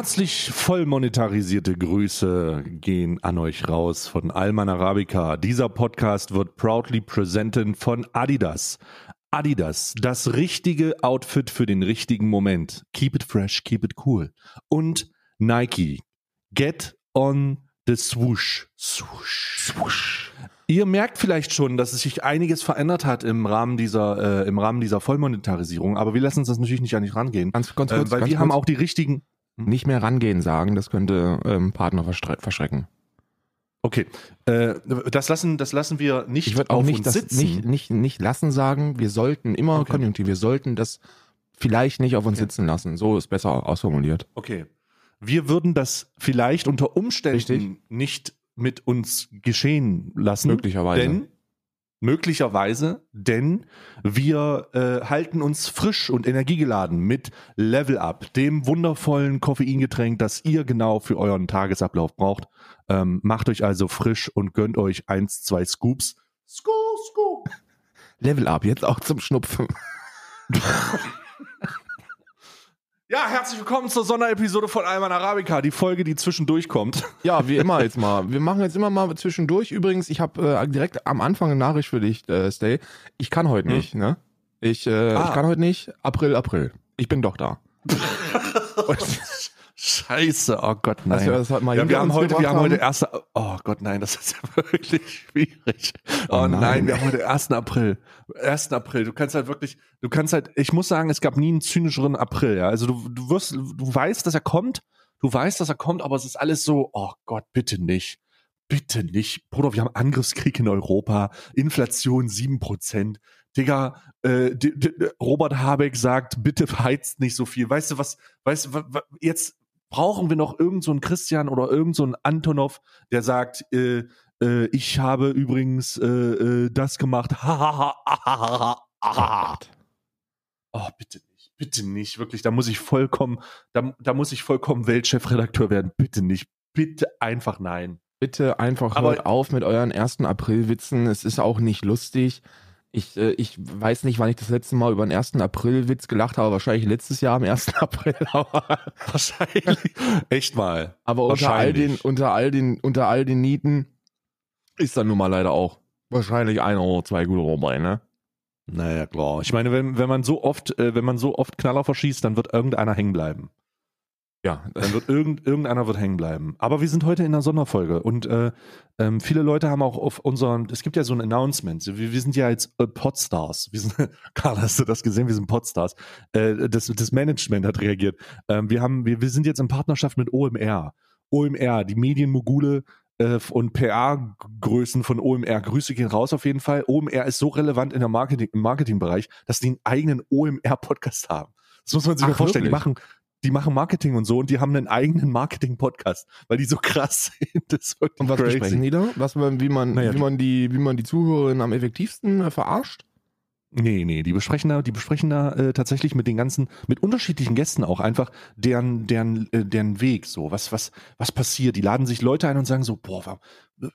Herzlich voll monetarisierte Grüße gehen an euch raus von Alman Arabica. Dieser Podcast wird proudly presented von Adidas. Adidas, das richtige Outfit für den richtigen Moment. Keep it fresh, keep it cool. Und Nike, get on the swoosh. Swoosh. Swoosh. Ihr merkt vielleicht schon, dass es sich einiges verändert hat im Rahmen dieser, äh, im Rahmen dieser Vollmonetarisierung, aber wir lassen uns das natürlich nicht an dich rangehen. Ganz, ganz kurz, äh, weil ganz wir kurz. haben auch die richtigen. Nicht mehr rangehen sagen, das könnte ähm, Partner verschre verschrecken. Okay, äh, das lassen, das lassen wir nicht Ich würde auch auf nicht uns das sitzen. nicht, nicht, nicht lassen sagen, wir sollten immer Okay. Konjunktiv, wir sollten das vielleicht nicht auf uns sitzen lassen. So ist besser ausformuliert. Okay. Wir würden das vielleicht unter Umständen Richtig. nicht mit uns geschehen lassen. Möglicherweise. Denn, möglicherweise, denn wir äh, halten uns frisch und energiegeladen mit Level Up, dem wundervollen Koffeingetränk, das ihr genau für euren Tagesablauf braucht. Ähm, macht euch also frisch und gönnt euch eins, zwei Scoops. Scoop, scoop. Level up, jetzt auch zum Schnupfen. Ja, herzlich willkommen zur Sonderepisode von Alman Arabica, die Folge, die zwischendurch kommt. Ja, wie immer jetzt mal. Wir machen jetzt immer mal zwischendurch. Übrigens, ich habe äh, direkt am Anfang eine Nachricht für dich, äh, Stay. Ich kann heute Hm. nicht, ne? Ich, äh, Ah. ich kann heute nicht. April, April. Ich bin doch da. Scheiße, oh Gott, nein. Wir das heute mal ja, wir haben heute, wir haben heute haben. erste, oh Gott, nein, das ist ja wirklich schwierig. Oh, Oh nein. nein. wir haben heute 1. April. 1. April. Du kannst halt wirklich, du kannst halt, ich muss sagen, es gab nie einen zynischeren April, ja. Also du, du wirst, du weißt, dass er kommt, du weißt, dass er kommt, aber es ist alles so, oh Gott, bitte nicht. Bitte nicht. Bruder, wir haben Angriffskrieg in Europa, Inflation 7%. Digga, äh, Robert Habeck sagt, bitte heizt nicht so viel. Weißt du was, weißt du, jetzt brauchen wir noch irgend so einen Christian oder irgend so einen Antonov, der sagt, äh, äh, ich habe übrigens äh, äh, das gemacht. Oh, bitte nicht, bitte nicht, wirklich, da muss ich vollkommen, da, da muss ich vollkommen Weltchefredakteur werden. Bitte nicht, bitte einfach nein. Bitte einfach Aber- hört auf mit euren ersten April-Witzen. Es ist auch nicht lustig. Ich, äh, ich weiß nicht, wann ich das letzte Mal über einen ersten April-Witz gelacht habe. Wahrscheinlich letztes Jahr am 1. April. Wahrscheinlich. Echt mal. aber unter all den, unter all den, unter all den Nieten ist dann nun mal leider auch wahrscheinlich ein oder zwei gute Euro bei, ne? Naja, klar. Ich meine, wenn, wenn man so oft, äh, wenn man so oft Knaller verschießt, dann wird irgendeiner hängen bleiben. Ja, Dann wird irgend, irgendeiner wird hängen bleiben. Aber wir sind heute in einer Sonderfolge und äh, ähm, viele Leute haben auch auf unseren, es gibt ja so ein Announcement. Wir, wir sind ja jetzt äh, Podstars. Wir sind, Karl, hast du das gesehen? Wir sind Podstars. Äh, das, das Management hat reagiert. Ähm, wir haben, wir, wir sind jetzt in Partnerschaft mit OMR. OMR, die Medienmogule äh, und PR-Größen von OMR. Grüße gehen raus auf jeden Fall. OMR ist so relevant in der Marketing, im Marketingbereich, dass die einen eigenen OMR-Podcast haben. Das muss man sich Ach, mal vorstellen. Die wirklich? machen, die machen Marketing und so und die haben einen eigenen Marketing-Podcast, weil die so krass sind. Das ist wirklich und was crazy. besprechen die da? Was, man- wie man, Naja, wie die- man die, wie man die Zuhörerinnen am effektivsten äh, verarscht? Nee, nee, die besprechen da, die besprechen da äh, tatsächlich mit den ganzen, mit unterschiedlichen Gästen auch einfach deren, deren, äh, deren Weg so, was, was, was passiert. Die laden sich Leute ein und sagen so, boah, warum,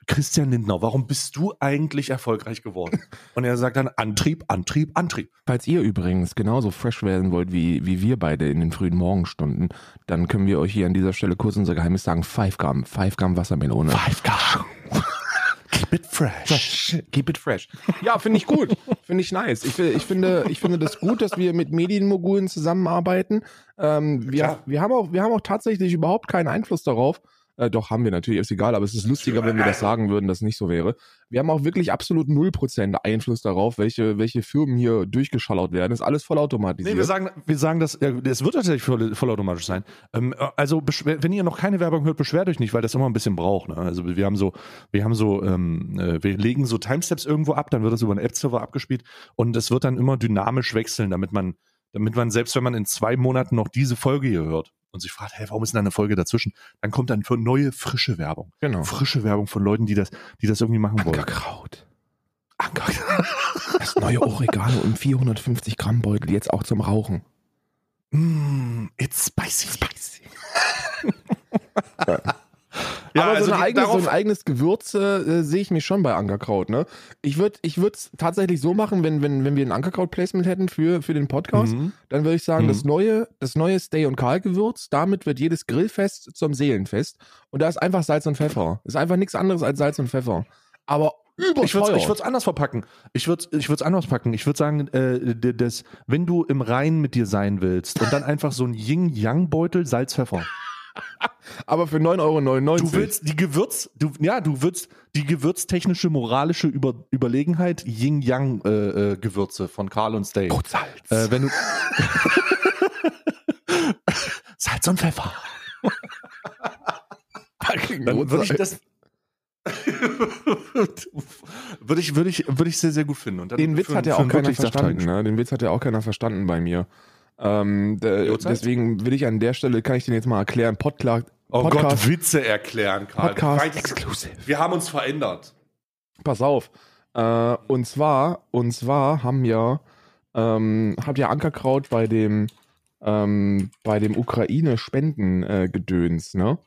Christian Lindner, warum bist du eigentlich erfolgreich geworden? Und er sagt dann Antrieb, Antrieb, Antrieb. Falls ihr übrigens genauso fresh werden wollt wie, wie wir beide in den frühen Morgenstunden, dann können wir euch hier an dieser Stelle kurz unser Geheimnis sagen. 5 Gramm, 5 Gramm Wassermelone. 5K. Keep it fresh. Keep it fresh. Ja, finde ich gut. Finde ich nice. Ich, ich, finde, ich finde das gut, dass wir mit Medienmogulen zusammenarbeiten. Ähm, wir, Klar. wir, haben auch, wir haben auch tatsächlich überhaupt keinen Einfluss darauf. Äh, doch, haben wir natürlich, ist egal, aber es ist lustiger, wenn wir das sagen würden, dass nicht so wäre. Wir haben auch wirklich absolut 0% Einfluss darauf, welche, welche Firmen hier durchgeschallert werden. Ist alles vollautomatisiert. Nee, wir sagen, wir sagen das, es wird tatsächlich voll, vollautomatisch sein. Ähm, äh, also, wenn ihr noch keine Werbung hört, beschwert euch nicht, weil das immer ein bisschen braucht. Ne? Also, wir haben so, wir haben so, ähm, äh, wir legen so Timesteps irgendwo ab, dann wird das über einen App-Server abgespielt und es wird dann immer dynamisch wechseln, damit man, damit man, selbst wenn man in zwei Monaten noch diese Folge hier hört und sich fragt, hey, warum ist denn da eine Folge dazwischen? Dann kommt dann für neue, frische Werbung. genau. Frische Werbung von Leuten, die das, die das irgendwie machen wollen. Ankerkraut. Anker. Das neue Oregano im 450 Gramm Beutel, jetzt auch zum Rauchen. Mm, it's spicy. Spicy. Ja, aber also so, ein die- eigenes, so ein eigenes Gewürz äh, sehe ich mich schon bei Ankerkraut. Ne? Ich würde ich es tatsächlich so machen, wenn, wenn, wenn wir ein Ankerkraut-Placement hätten für, für den Podcast, Mhm. dann würde ich sagen, Mhm. das neue, das neue Stay- und Karl-Gewürz, damit wird jedes Grillfest zum Seelenfest. Und da ist einfach Salz und Pfeffer. Ist einfach nichts anderes als Salz und Pfeffer. Aber überteuer. Ich würde ich es anders verpacken. Ich würde ich es anders packen. Ich würde sagen, äh, das, wenn du im Rein mit dir sein willst und dann einfach so ein Yin-Yang-Beutel Salz, Pfeffer. Aber für 9,99 Euro. Du willst die Gewürz, du, ja, du willst die gewürztechnische, moralische Über, Überlegenheit Yin-Yang-Gewürze von Karl und Stay. Gut Salz. Äh, wenn du Salz und Pfeffer. Dann würde ich das würde ich würde ich würde ich sehr sehr gut finden. Den Witz für- hat ja auch keiner verstanden. Ne? Den Witz hat ja auch keiner verstanden bei mir. Ähm, deswegen will ich an der Stelle, kann ich den jetzt mal erklären, Podkla Oh Podcast, Gott, Witze erklären, Karl. Podcast exclusive. Wir haben uns verändert. Pass auf. Äh, und zwar, und zwar haben ja, ähm, habt ihr Ankerkraut bei dem, ähm, bei dem Ukraine-Spenden-Gedöns, ne?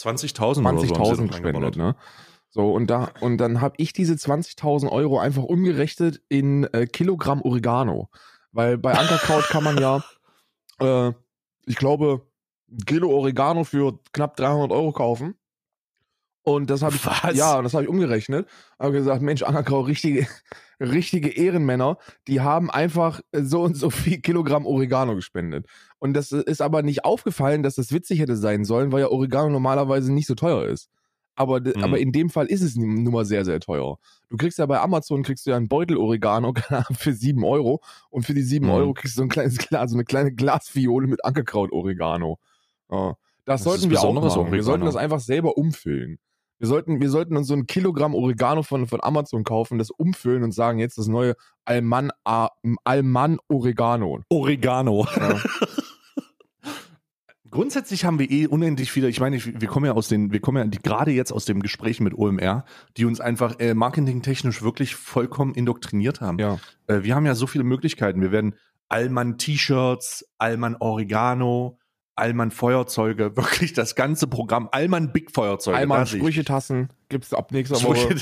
20.000 oder so haben sie 20.000 doch gespendet, ne? So, und da, und dann habe ich diese 20.000 Euro einfach umgerechnet in äh, Kilogramm Oregano. Weil bei Ankerkraut kann man ja, äh, ich glaube, Kilo Oregano für knapp 300 Euro kaufen. Und das habe ich, Was? ja, das habe ich umgerechnet. Habe gesagt, Mensch, Ankerkraut, richtige, richtige Ehrenmänner, die haben einfach so und so viel Kilogramm Oregano gespendet. Und das ist aber nicht aufgefallen, dass das witzig hätte sein sollen, weil ja Oregano normalerweise nicht so teuer ist. Aber, Mhm. aber in dem Fall ist es nun mal sehr, sehr teuer. Du kriegst ja bei Amazon kriegst du ja einen Beutel Oregano für 7 Euro und für die 7 Mhm. Euro kriegst du so ein kleines Glas, so eine kleine Glasfiole mit Ankerkraut Oregano. Ja. Das, Das sollten wir auch machen. Wir sollten Oregano. das einfach selber umfüllen. Wir sollten, wir sollten uns so ein Kilogramm Oregano von, von Amazon kaufen, das umfüllen und sagen, jetzt das neue Alman, Alman Oregano. Oregano. Ja. Grundsätzlich haben wir eh unendlich viele, ich meine, wir kommen ja aus den, wir kommen ja die, gerade jetzt aus dem Gespräch mit OMR, die uns einfach äh, marketingtechnisch wirklich vollkommen indoktriniert haben. ja. Äh, wir haben ja so viele Möglichkeiten. Wir werden Allmann T-Shirts, Allmann Oregano, Allmann Feuerzeuge, wirklich das ganze Programm, Allmann Big Feuerzeuge. Dich. Sprüchetassen gibt's ab nächster Woche.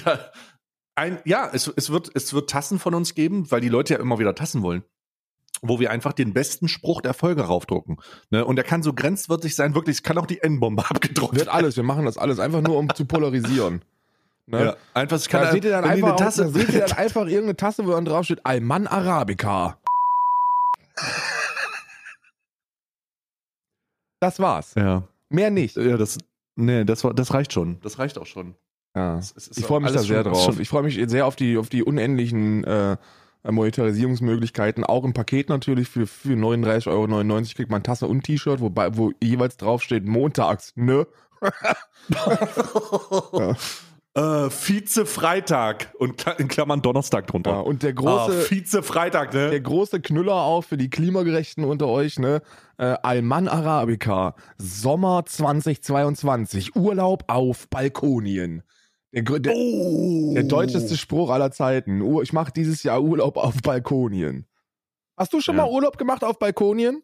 Ein, ja, es, es, wird, es wird Tassen von uns geben, weil die Leute ja immer wieder Tassen wollen. Wo wir einfach den besten Spruch der Folge raufdrucken. Ne? Und der kann so grenzwertig sein, wirklich, es kann auch die N-Bombe abgedruckt Wird alles, wir machen das alles einfach nur, um zu polarisieren. Ne? Ja, einfach, es kann Da seht ihr dann einfach, auch, da seht ihr dann einfach irgendeine Tasse, wo dann drauf steht, Alman Arabica. Das war's. ja, Mehr nicht. ja, das, nee, das, war, das reicht schon. Das reicht auch schon. Ja. Es- es Ich freue mich da sehr drauf. schon- Ich freue mich sehr auf die, auf die unendlichen äh, Monetarisierungsmöglichkeiten. Auch im Paket natürlich für, für 39,99 Euro kriegt man Tasse und T-Shirt, wobei, wo jeweils draufsteht montags, ne? Äh, Vize-Freitag und in Klammern Donnerstag drunter. Ja, und der ah, große, Vize-Freitag, ne? der große Knüller auch für die Klimagerechten unter euch, ne? Äh, Alman Arabica, Sommer 2022, Urlaub auf Balkonien. Der, der, oh. der deutscheste Spruch aller Zeiten. Ich mache dieses Jahr Urlaub auf Balkonien. Hast du schon Ja. mal Urlaub gemacht auf Balkonien?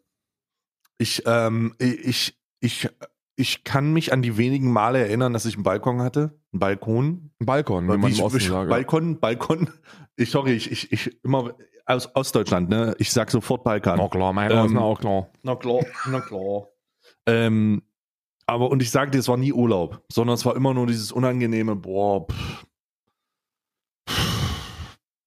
Ich, ähm, ich, ich, ich kann mich an die wenigen Male erinnern, dass ich einen Balkon hatte. Einen Balkon. Ein Balkon, wie Wie man ich, im Osten ich, sagt. Balkon, Balkon. Ich, sorry, ich, ich, ich immer aus Ostdeutschland, ne? Ich sag sofort Balkan. Na klar, mein Ähm, ähm, auch klar. Na klar, na klar. ähm, aber und ich sage dir, es war nie Urlaub, sondern es war immer nur dieses unangenehme, boah, pff,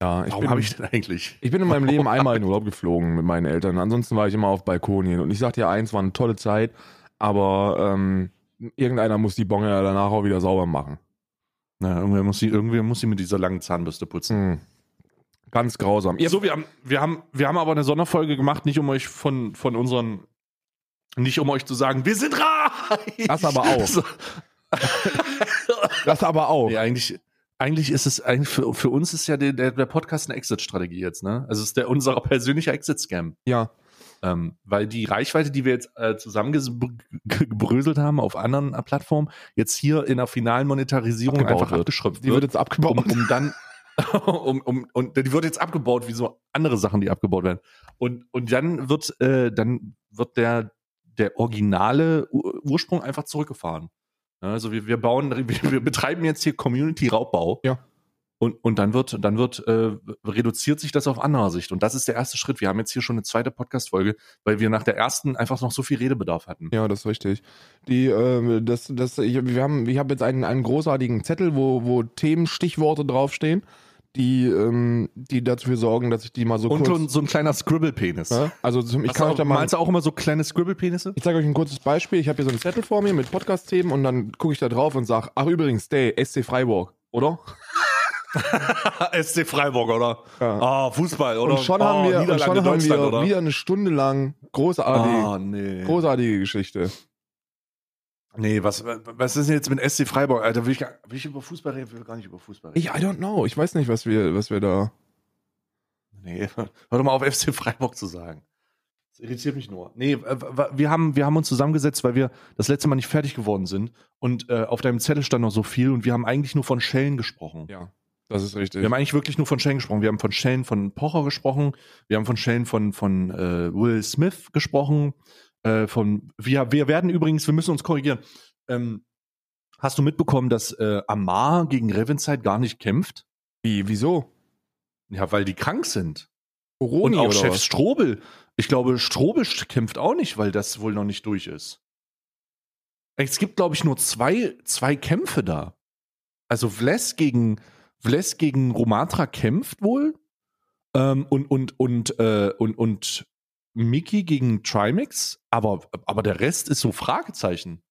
Ja, ich warum habe ich denn eigentlich? ich bin in meinem Leben einmal in Urlaub geflogen mit meinen Eltern. Ansonsten war ich immer auf Balkonien. Und ich sag dir eins, war eine tolle Zeit, aber ähm, irgendeiner muss die Bonge ja danach auch wieder sauber machen. Na, irgendwer muss sie, irgendwer muss sie mit dieser langen Zahnbürste putzen. Hm. Ganz grausam. Ihr, So, wir haben, wir haben, wir haben aber eine Sonderfolge gemacht, nicht um euch von, von unseren, nicht um euch zu sagen, wir sind reich. Das aber auch. So. das aber auch. Nee, eigentlich, eigentlich ist es, eigentlich für, für uns ist ja der, der, Podcast eine Exit-Strategie jetzt, ne? Also es ist der unser persönlicher Exit-Scam. Ja. Ähm, weil die Reichweite, die wir jetzt äh, zusammengebröselt haben auf anderen äh, Plattformen, jetzt hier in der finalen Monetarisierung Abgebaut einfach wird. abgeschröpft Die wird wird, jetzt abgebaut. um, um dann um, um, und die wird jetzt abgebaut, wie so andere Sachen, die abgebaut werden. Und, und dann wird, äh, dann wird der, der originale Ur Ursprung einfach zurückgefahren. Also wir, wir bauen, wir, wir betreiben jetzt hier Community-Raubbau. Ja. Und, und dann wird, dann wird, äh, reduziert sich das auf anderer Sicht. Und das ist der erste Schritt. Wir haben jetzt hier schon eine zweite Podcast-Folge, weil wir nach der ersten einfach noch so viel Redebedarf hatten. Ja, das ist richtig. Die, äh, das, das, ich, wir haben, ich habe jetzt einen, einen großartigen Zettel, wo, wo Themenstichworte draufstehen, die, ähm, die dafür sorgen, dass ich die mal so und kurz. so, so ein kleiner Scribble-Penis. Ja? Also ich Hast kann du euch da auch, mal. malst du auch immer so kleine Scribble-Penisse? Ich zeige euch ein kurzes Beispiel. Ich habe hier so einen Zettel vor mir mit Podcast-Themen und dann gucke ich da drauf und sage, ach übrigens, Day, SC Freiburg, oder? SC Freiburg, oder? Ja. Ah, Fußball, oder? Und schon Ah, haben wir, und Niederlande, schon haben wir oder? wieder eine Stunde lang großartige, Ah, nee. großartige Geschichte. Nee, was, was ist denn jetzt mit SC Freiburg? Alter, will ich, gar- will ich über Fußball reden? Ich will gar nicht über Fußball reden. Ich, I don't know. Ich weiß nicht, was wir, was wir da. Nee, hör doch mal auf FC Freiburg zu sagen. Das irritiert mich nur. Nee, äh, wir haben, wir haben uns zusammengesetzt, weil wir das letzte Mal nicht fertig geworden sind. Und äh, auf deinem Zettel stand noch so viel und wir haben eigentlich nur von Schellen gesprochen. Ja, das ist richtig. Wir haben eigentlich wirklich nur von Schellen gesprochen. Wir haben von Schellen von Pocher gesprochen. Wir haben von Schellen von, von äh, Will Smith gesprochen. Äh, von, wir, wir werden übrigens, wir müssen uns korrigieren. Ähm, hast du mitbekommen, dass äh, Amar gegen Reventzeit gar nicht kämpft? Wie, wieso? Ja, weil die krank sind. Coroni Und auch Chef was? Strobel. Ich glaube, Strobel kämpft auch nicht, weil das wohl noch nicht durch ist. Es gibt, glaube ich, nur zwei, zwei Kämpfe da. Also Vles gegen, Vles gegen Romatra kämpft wohl. Ähm, und, und, und, äh, und, und Miki gegen Trimix. Aber, aber der Rest ist so Fragezeichen.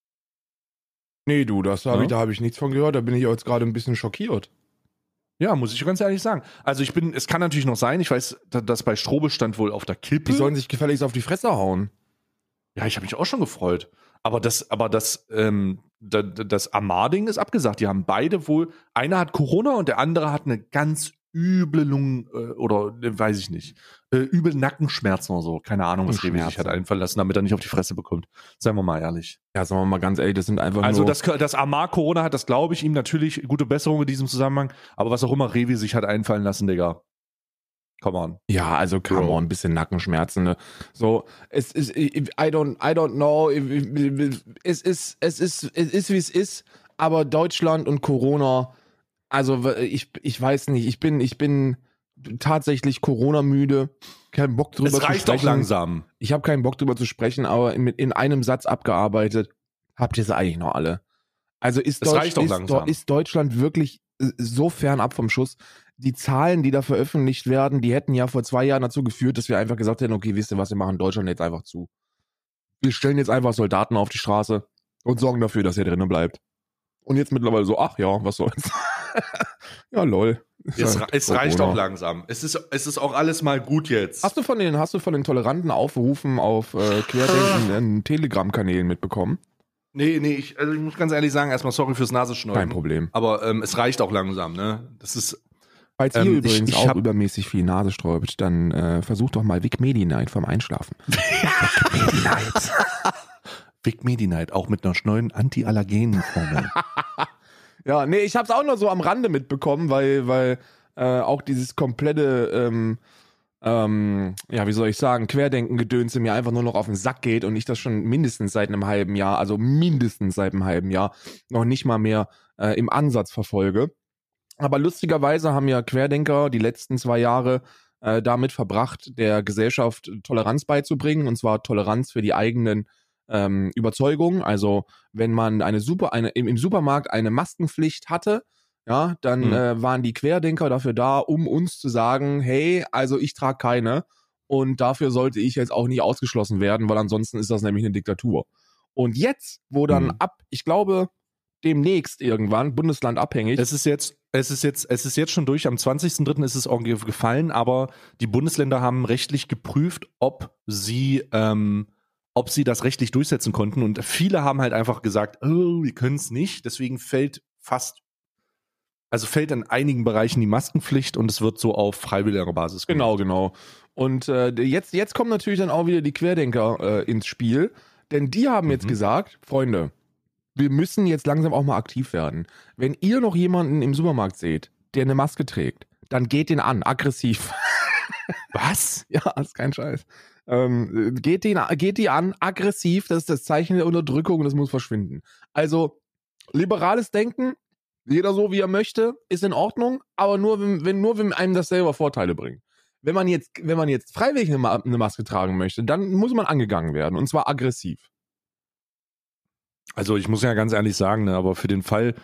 Nee, du, das hab Ja? ich, da habe ich nichts von gehört. Da bin ich jetzt gerade ein bisschen schockiert. Ja, muss ich ganz ehrlich sagen. Also ich bin, es kann natürlich noch sein, ich weiß, da- dass bei Strobel stand wohl auf der Kippe. Die sollen sich gefälligst auf die Fresse hauen. Ja, ich habe mich auch schon gefreut. Aber das, aber das, ähm, da- da- das Amar-Ding ist abgesagt. Die haben beide wohl, einer hat Corona und der andere hat eine ganz üble Lungen, äh, oder äh, weiß ich nicht, äh, übel Nackenschmerzen oder so. Keine Ahnung, was Revi sich hat einfallen lassen, damit er nicht auf die Fresse bekommt. Seien wir mal ehrlich. Ja, sagen wir mal ganz ehrlich, das sind einfach Also, nur. dass, dass Amar Corona hat, das glaube ich ihm natürlich. Gute Besserung in diesem Zusammenhang. Aber was auch immer Revi sich hat einfallen lassen, Digga. Come on. ja, also come Bro. on, ein bisschen Nackenschmerzen. Ne? So, es ist, I don't, I don't know. Es ist, es ist, es ist wie es ist. Aber Deutschland und Corona, also ich, ich weiß nicht. Ich bin, ich bin tatsächlich Corona müde. Kein Bock drüber Es zu reicht doch sprechen. langsam. Ich habe keinen Bock drüber zu sprechen, aber in, in einem Satz abgearbeitet. Habt ihr sie eigentlich noch alle? Also ist, Es Deutsch, doch ist, ist Deutschland wirklich äh, so fern ab vom Schuss? Die Zahlen, die da veröffentlicht werden, die hätten ja vor zwei Jahren dazu geführt, dass wir einfach gesagt hätten, okay, wisst ihr was, wir machen Deutschland jetzt einfach zu. Wir stellen jetzt einfach Soldaten auf die Straße und sorgen dafür, dass er drinnen bleibt. Und jetzt mittlerweile so, ach ja, was soll's. ja, lol. Es, halt es reicht auch langsam. Es ist, es ist auch alles mal gut jetzt. Hast du von den, hast du von den toleranten Aufrufen auf äh, querdenkenden Telegram-Kanälen mitbekommen? Nee, nee, ich, also ich muss ganz ehrlich sagen, erstmal sorry fürs Nasenschneiden. Kein Problem. Aber ähm, es reicht auch langsam, ne? Das ist. Falls Ähm, ihr ich- übrigens ich auch hab- übermäßig viel Nase sträubt, dann äh, versucht doch mal Vic Medi-Night vorm Einschlafen. Vic Medi-Night, auch mit einer neuen Anti-Allergenen-Formel. Ja, nee, ich hab's auch nur so am Rande mitbekommen, weil, weil äh, auch dieses komplette, ähm, ähm, ja, wie soll ich sagen, Querdenken-Gedönse mir einfach nur noch auf den Sack geht und ich das schon mindestens seit einem halben Jahr, also mindestens seit einem halben Jahr, noch nicht mal mehr äh, im Ansatz verfolge. Aber lustigerweise haben ja Querdenker die letzten zwei Jahre äh, damit verbracht, der Gesellschaft Toleranz beizubringen, und zwar Toleranz für die eigenen ähm, Überzeugungen. Also wenn man eine super, eine, im, im Supermarkt eine Maskenpflicht hatte, ja, dann Mhm. äh, waren die Querdenker dafür da, um uns zu sagen, hey, also ich trage keine und dafür sollte ich jetzt auch nicht ausgeschlossen werden, weil ansonsten ist das nämlich eine Diktatur. Und jetzt, wo dann Mhm. ab, ich glaube, demnächst irgendwann, bundeslandabhängig, es ist jetzt, es ist jetzt, es ist jetzt schon durch. Am 20.03. ist es auch ge- gefallen, aber die Bundesländer haben rechtlich geprüft, ob sie, ähm, ob sie das rechtlich durchsetzen konnten. Und viele haben halt einfach gesagt, oh, wir können es nicht. Deswegen fällt fast, also fällt in einigen Bereichen die Maskenpflicht und es wird so auf freiwilliger Basis gemacht. Genau, genau. Und äh, jetzt, jetzt kommen natürlich dann auch wieder die Querdenker äh, ins Spiel, denn die haben jetzt Mhm. gesagt, Freunde, wir müssen jetzt langsam auch mal aktiv werden. Wenn ihr noch jemanden im Supermarkt seht, der eine Maske trägt, dann geht den an, aggressiv. Was? ja, ist kein Scheiß. Ähm, geht, den, geht die an, aggressiv, das ist das Zeichen der Unterdrückung und das muss verschwinden. Also, liberales Denken, jeder so wie er möchte, ist in Ordnung, aber nur wenn, wenn nur wenn einem das selber Vorteile bringt. Wenn man jetzt, wenn man jetzt freiwillig eine, eine Maske tragen möchte, dann muss man angegangen werden und zwar aggressiv. Also ich muss ja ganz ehrlich sagen, ne, aber für den Fall,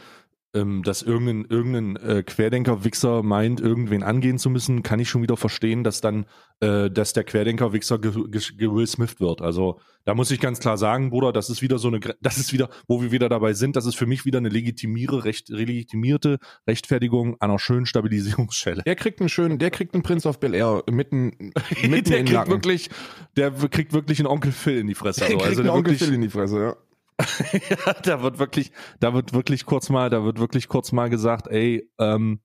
ähm, dass irgendein, irgendein äh, Querdenker-Wichser meint, irgendwen angehen zu müssen, kann ich schon wieder verstehen, dass dann, äh, dass der Querdenker-Wichser ge ge ge Will Smith wird. Also da muss ich ganz klar sagen, Bruder, das ist wieder so eine, das ist wieder, wo wir wieder dabei sind, das ist für mich wieder eine legitimiere, recht, legitimierte Rechtfertigung einer schönen Stabilisierungsschelle. Der kriegt einen schönen, der kriegt einen Prince of Bel Air mitten, mitten der in kriegt Nacken. wirklich, der kriegt wirklich einen Onkel Phil in die Fresse. der Also, kriegt also einen der Onkel wirklich, Phil in die Fresse, ja. ja, da wird wirklich, da wird wirklich kurz mal, da wird wirklich kurz mal gesagt, ey, ähm,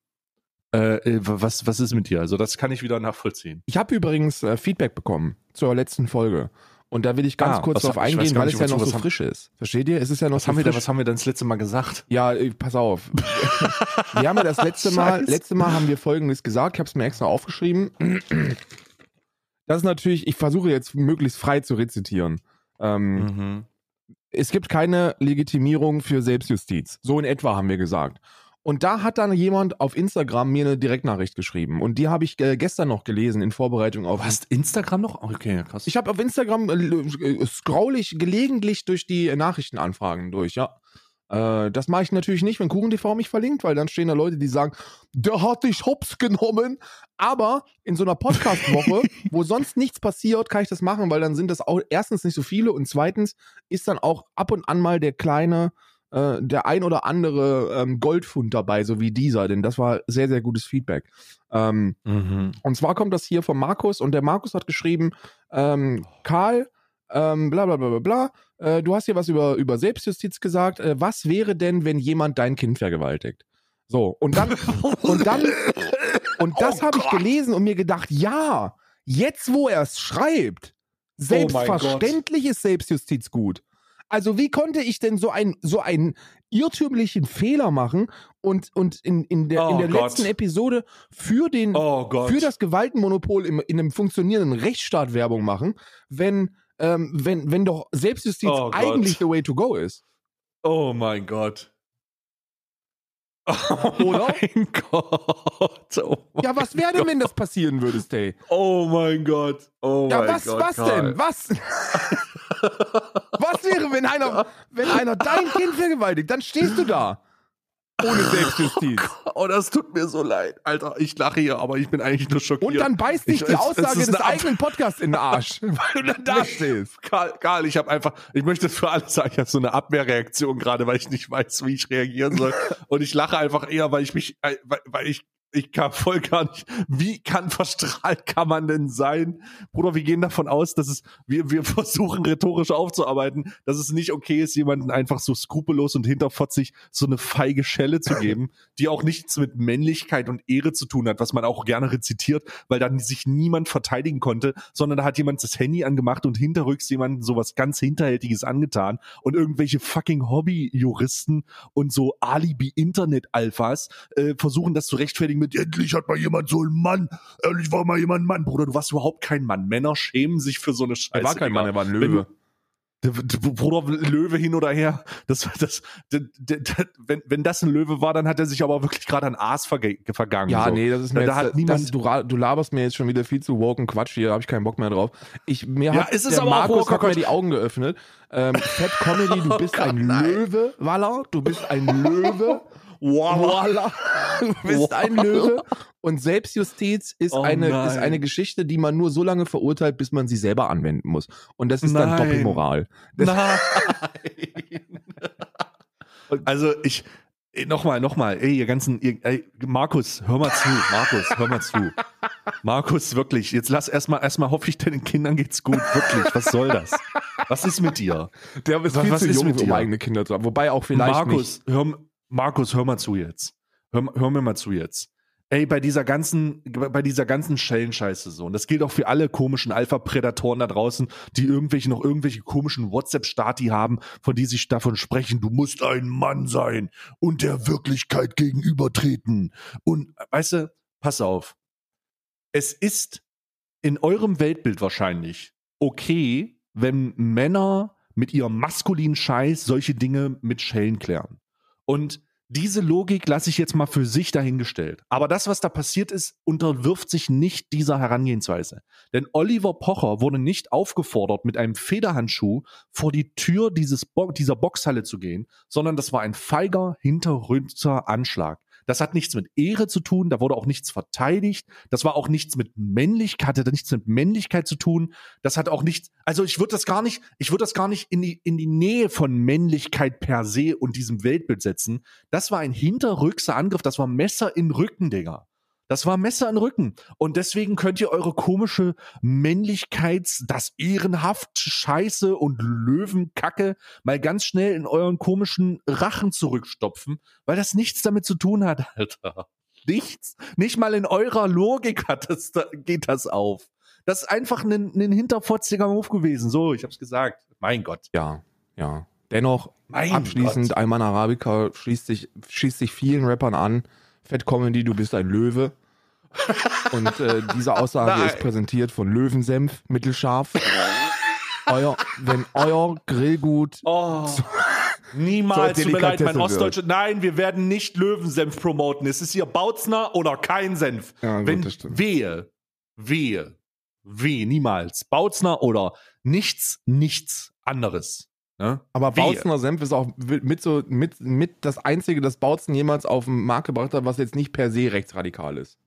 äh, äh, was, was ist mit dir? Also das kann ich wieder nachvollziehen. Ich habe übrigens äh, Feedback bekommen zur letzten Folge. Und da will ich ganz Ah, kurz drauf eingehen, weil nicht, es ja noch so haben- frisch ist. Versteht ihr? Es ist ja noch Was so haben wir denn, frisch. was haben wir denn das letzte Mal gesagt? Ja, äh, pass auf. wir haben ja das letzte Mal, letzte Mal haben wir folgendes gesagt, ich habe es mir extra aufgeschrieben. Das ist natürlich, ich versuche jetzt möglichst frei zu rezitieren. Ähm, Mhm. Es gibt keine Legitimierung für Selbstjustiz. So in etwa haben wir gesagt. Und da hat dann jemand auf Instagram mir eine Direktnachricht geschrieben. Und die habe ich äh, gestern noch gelesen in Vorbereitung auf. Du hast Instagram noch? Okay, krass. Ich habe auf Instagram äh, scroll ich gelegentlich durch die Nachrichtenanfragen durch, ja. Äh, das mache ich natürlich nicht, wenn KuchenTV mich verlinkt, weil dann stehen da Leute, die sagen, der hat dich hops genommen. Aber in so einer Podcast-Woche, wo sonst nichts passiert, kann ich das machen, weil dann sind das auch erstens nicht so viele und zweitens ist dann auch ab und an mal der kleine, äh, der ein oder andere ähm, Goldfund dabei, so wie dieser, denn das war sehr, sehr gutes Feedback. Ähm, mhm. und zwar kommt das hier von Markus und der Markus hat geschrieben, ähm, Karl, ähm, bla bla bla bla bla, äh, du hast hier was über, über Selbstjustiz gesagt. Äh, was wäre denn, wenn jemand dein Kind vergewaltigt? So, und dann, und dann, und das Oh habe ich gelesen und mir gedacht, ja, jetzt wo er es schreibt, Oh selbstverständlich ist Selbstjustiz gut. Also wie konnte ich denn so, ein, so einen irrtümlichen Fehler machen und, und in, in der, in Oh der Gott. letzten Episode für den, Oh für das Gewaltenmonopol im, in einem funktionierenden Rechtsstaat Werbung machen, wenn, ähm, wenn, wenn doch Selbstjustiz Oh eigentlich the way to go ist. oh mein Gott. Oh Oder? mein Gott. Oh mein Ja, was wäre denn, wenn das passieren würde, Stay? Oh mein Gott. Oh Ja, mein was, Gott. was Karl. denn? Was? was wäre, wenn einer, wenn einer dein Kind vergewaltigt? Dann stehst du da. Ohne Selbstjustiz. Oh, das tut mir so leid. Alter, ich lache hier, aber ich bin eigentlich nur schockiert. Und dann beißt dich Ich- die Aussage des eigenen Podcasts in den Arsch. Weil du dann da stehst. Karl, Karl, ich habe einfach, ich möchte für alle sagen, ich habe so eine Abwehrreaktion gerade, weil ich nicht weiß, wie ich reagieren soll. Und ich lache einfach eher, weil ich mich, weil, weil ich, ich kann voll gar nicht, wie kann verstrahlt kann man denn sein? Bruder, wir gehen davon aus, dass es, wir, wir versuchen rhetorisch aufzuarbeiten, dass es nicht okay ist, jemanden einfach so skrupellos und hinterfotzig so eine feige Schelle zu geben, die auch nichts mit Männlichkeit und Ehre zu tun hat, was man auch gerne rezitiert, weil dann sich niemand verteidigen konnte, sondern da hat jemand das Handy angemacht und hinterrücks jemanden sowas ganz Hinterhältiges angetan und irgendwelche fucking Hobbyjuristen und so Alibi-Internet-Alphas äh, versuchen das zu rechtfertigen mit endlich hat mal jemand so einen Mann, endlich war mal jemand ein Mann. Bruder, du warst überhaupt kein Mann. Männer schämen sich für so eine Scheiße. Er war kein. Mann, er war ein Löwe. Der, der Bruder Löwe hin oder her. Das, das, der, der, der, wenn, wenn das ein Löwe war, dann hat er sich aber wirklich gerade an Aas vergangen. Ja, so. nee, das ist mir Da- da jetzt, hat das, du, du laberst mir jetzt schon wieder viel zu woken Quatsch hier, habe ich keinen Bock mehr drauf. Ich, mir Ja, hat es ist der aber auch Markus hat mir die Augen geöffnet. Ähm, Fat Comedy, du bist Gott, ein nein. Löwe, Walla, du bist ein Löwe. Voila. Du bist ein Voila. Löwe. Und Selbstjustiz ist, Oh eine, nein. ist eine Geschichte, die man nur so lange verurteilt, bis man sie selber anwenden muss. Und das ist dann Nein. Doppelmoral. Das, Nein. also ich nochmal, nochmal, ey, ihr ganzen, ihr, ey, Markus, hör mal zu, Markus, hör mal zu. Markus, wirklich, jetzt lass erstmal, erstmal hoffe ich, deinen Kindern geht's gut, wirklich, was soll das? Was ist mit dir? der ist Was- viel was zu ist jung, mit um eigene Kinder zu haben. Wobei auch vielleicht nicht. Markus, hör, Markus, hör mal zu jetzt. Hör, hör mir mal zu jetzt. Ey, bei dieser ganzen, bei dieser ganzen Schellenscheiße so, und das gilt auch für alle komischen Alpha-Prädatoren da draußen, die irgendwelche noch irgendwelche komischen WhatsApp-Stati haben, von die sich davon sprechen, du musst ein Mann sein und der Wirklichkeit gegenübertreten. Und weißt du, pass auf. Es ist in eurem Weltbild wahrscheinlich okay, wenn Männer mit ihrem maskulinen Scheiß solche Dinge mit Schellen klären. Und diese Logik lasse ich jetzt mal für sich dahingestellt. Aber das, was da passiert ist, unterwirft sich nicht dieser Herangehensweise. Denn Oliver Pocher wurde nicht aufgefordert, mit einem Federhandschuh vor die Tür dieses Bo dieser Boxhalle zu gehen, sondern das war ein feiger, hinterrückter Anschlag. Das hat nichts mit Ehre zu tun, da wurde auch nichts verteidigt. Das war auch nichts mit Männlichkeit, hatte nichts mit Männlichkeit zu tun. Das hat auch nichts, also ich würde das gar nicht, ich würde das gar nicht in die, in die Nähe von Männlichkeit per se und diesem Weltbild setzen. Das war ein hinterrückser Angriff, das war Messer in Rücken, Digga. Das war Messer in Rücken. Und deswegen könnt ihr eure komische Männlichkeits-, das ehrenhaft Scheiße und Löwenkacke mal ganz schnell in euren komischen Rachen zurückstopfen, weil das nichts damit zu tun hat, Alter. Nichts. Nicht mal in eurer Logik hat das, geht das auf. Das ist einfach ein, ein hinterfotziger Move gewesen. So, ich hab's gesagt. Mein Gott. Ja, ja. Dennoch, Mein abschließend, Gott. Alman Arabica schließt sich, schließt sich vielen Rappern an. Fett Comedy, du bist ein Löwe. Und äh, diese Aussage Nein. ist präsentiert von Löwensenf, mittelscharf. euer, wenn euer Grillgut Oh. Niemals, tut mir leid, mein Ostdeutsche. Nein, wir werden nicht Löwensenf promoten. Es ist hier Bautzner oder kein Senf. Ja, gut, Wenn wehe, wehe, wehe, niemals. Bautzner oder nichts, nichts anderes. Ne? Aber Wehe. Bautzner Senf ist auch mit so mit, mit das einzige, das Bautzen jemals auf den Markt gebracht hat, was jetzt nicht per se rechtsradikal ist.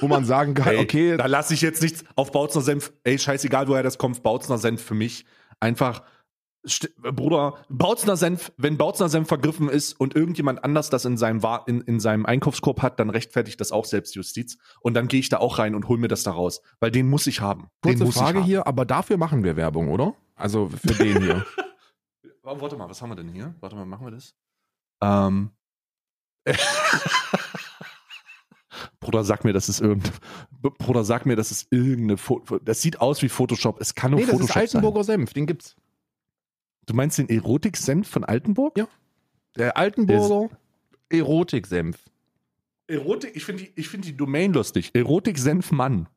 Wo man sagen kann, Ey, okay, Da lasse ich jetzt nichts auf Bautzner Senf. Ey, scheißegal, woher das kommt. Bautzner Senf für mich einfach. Bruder, Bautzner Senf, wenn Bautzner Senf vergriffen ist und irgendjemand anders das in seinem, Wa- in, in seinem Einkaufskorb hat, dann rechtfertigt das auch Selbstjustiz. Und dann gehe ich da auch rein und hol mir das da raus. Weil den muss ich haben. Den kurze Frage haben. hier, aber dafür machen wir Werbung, oder? Also für den hier. Oh, warte mal, was haben wir denn hier? Warte mal, machen wir das? Ähm. Bruder, sag mir, das ist irgend. Bruder, sag mir, das ist irgendeine. Fo das sieht aus wie Photoshop. Es kann nur Nee, das ist Photoshop sein. Altenburger Senf, den gibt's. Du meinst den Erotik-Senf von Altenburg? Ja. Der Altenburger Erotik-Senf. Erotik, ich finde die, ich find die Domain lustig. Erotik-Senf Mann.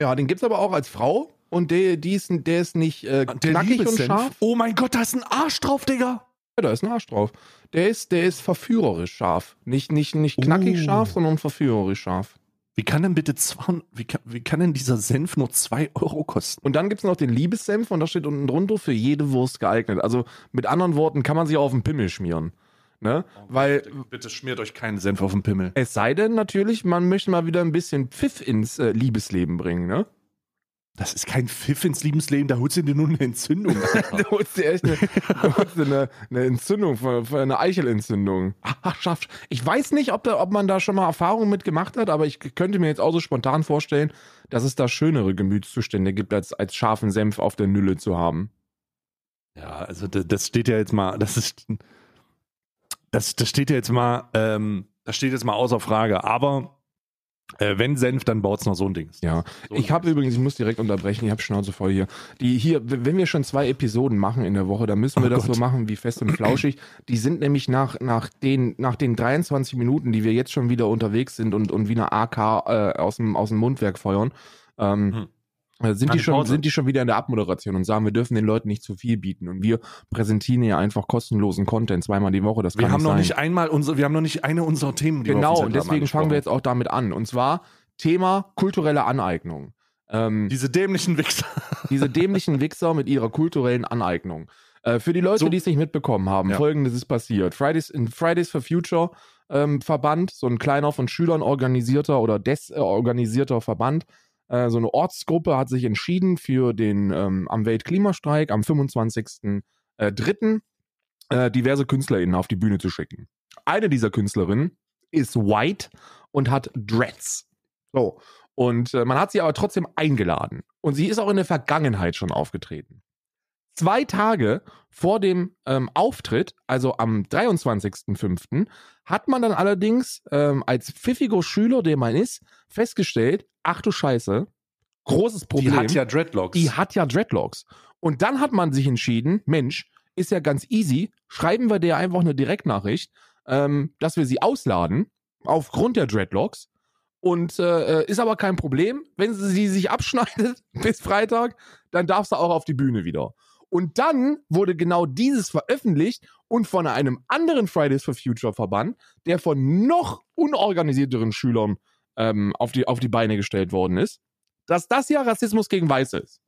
Ja, den gibt's aber auch als Frau und der, die ist, der ist nicht äh, knackig und scharf. Oh mein Gott, da ist ein Arsch drauf, Digga. Ja, da ist ein Arsch drauf. Der ist, der ist verführerisch scharf. Nicht, nicht, nicht knackig Oh. scharf, sondern verführerisch scharf. Wie kann denn bitte 200, wie kann, wie kann denn dieser Senf nur 2 Euro kosten? Und dann gibt's noch den Liebessenf und da steht unten drunter für jede Wurst geeignet. Also mit anderen Worten kann man sich auch auf den Pimmel schmieren. Ne? Weil Bitte schmiert euch keinen Senf auf den Pimmel. es sei denn natürlich, man möchte mal wieder ein bisschen Pfiff ins äh, Liebesleben bringen. Ne? Das ist kein Pfiff ins Liebensleben, da holst du dir nur eine Entzündung. Du holst dir echt eine, du dir eine, eine Entzündung, für, für eine Eichelentzündung. Ach. Ich weiß nicht, ob, da, ob man da schon mal Erfahrungen mit gemacht hat, aber ich könnte mir jetzt auch so spontan vorstellen, dass es da schönere Gemütszustände gibt, als, als scharfen Senf auf der Nülle zu haben. Ja, also das, das steht ja jetzt mal, das ist, das, das steht ja jetzt mal, ähm, das steht jetzt mal außer Frage. Aber äh, wenn Senf, dann baut's noch so ein Ding. Ja, So ich habe übrigens, ich muss direkt unterbrechen, ich habe Schnauze voll hier. Die hier, wenn wir schon zwei Episoden machen in der Woche, dann müssen wir Oh das Gott. so machen wie fest und flauschig. Die sind nämlich nach, nach, den, nach den 23 Minuten, die wir jetzt schon wieder unterwegs sind und, und wie eine AK äh, aus, dem, aus dem Mundwerk feuern, ähm, äh, sind, die schon, sind die schon wieder in der Abmoderation und sagen, wir dürfen den Leuten nicht zu viel bieten. Und wir präsentieren hier einfach kostenlosen Content zweimal die Woche. Das Wir kann haben nicht noch sein. nicht einmal unsere, wir haben noch nicht eine unserer Themen. Die Genau, und deswegen fangen wir jetzt auch damit an. Und zwar Thema kulturelle Aneignung. Ähm, Diese dämlichen Wichser. diese dämlichen Wichser mit ihrer kulturellen Aneignung. Äh, für die Leute, So- die es nicht mitbekommen haben, Ja. folgendes ist passiert. Fridays, in Fridays for Future ähm, Verband, so ein kleiner von Schülern organisierter oder desorganisierter Verband, äh, so eine Ortsgruppe hat sich entschieden für den ähm, am Weltklimastreik am 25.03. Äh, dritten, äh, diverse KünstlerInnen auf die Bühne zu schicken. Eine dieser Künstlerinnen ist white und hat Dreads. So. Und äh, man hat sie aber trotzdem eingeladen. Und sie ist auch in der Vergangenheit schon aufgetreten. Zwei Tage vor dem ähm, Auftritt, also am 23.05., hat man dann allerdings ähm, als pfiffiger Schüler, der man ist, festgestellt, ach du Scheiße, großes Problem. Die hat ja Dreadlocks. Die hat ja Dreadlocks. Und dann hat man sich entschieden, Mensch, ist ja ganz easy, schreiben wir der einfach eine Direktnachricht, ähm, dass wir sie ausladen, aufgrund der Dreadlocks. Und äh, ist aber kein Problem. Wenn sie sich abschneidet bis Freitag, dann darf sie auch auf die Bühne wieder. Und dann wurde genau dieses veröffentlicht und von einem anderen Fridays for Future Verband, der von noch unorganisierteren Schülern ähm, auf, die, auf die Beine gestellt worden ist, dass das ja Rassismus gegen Weiße ist.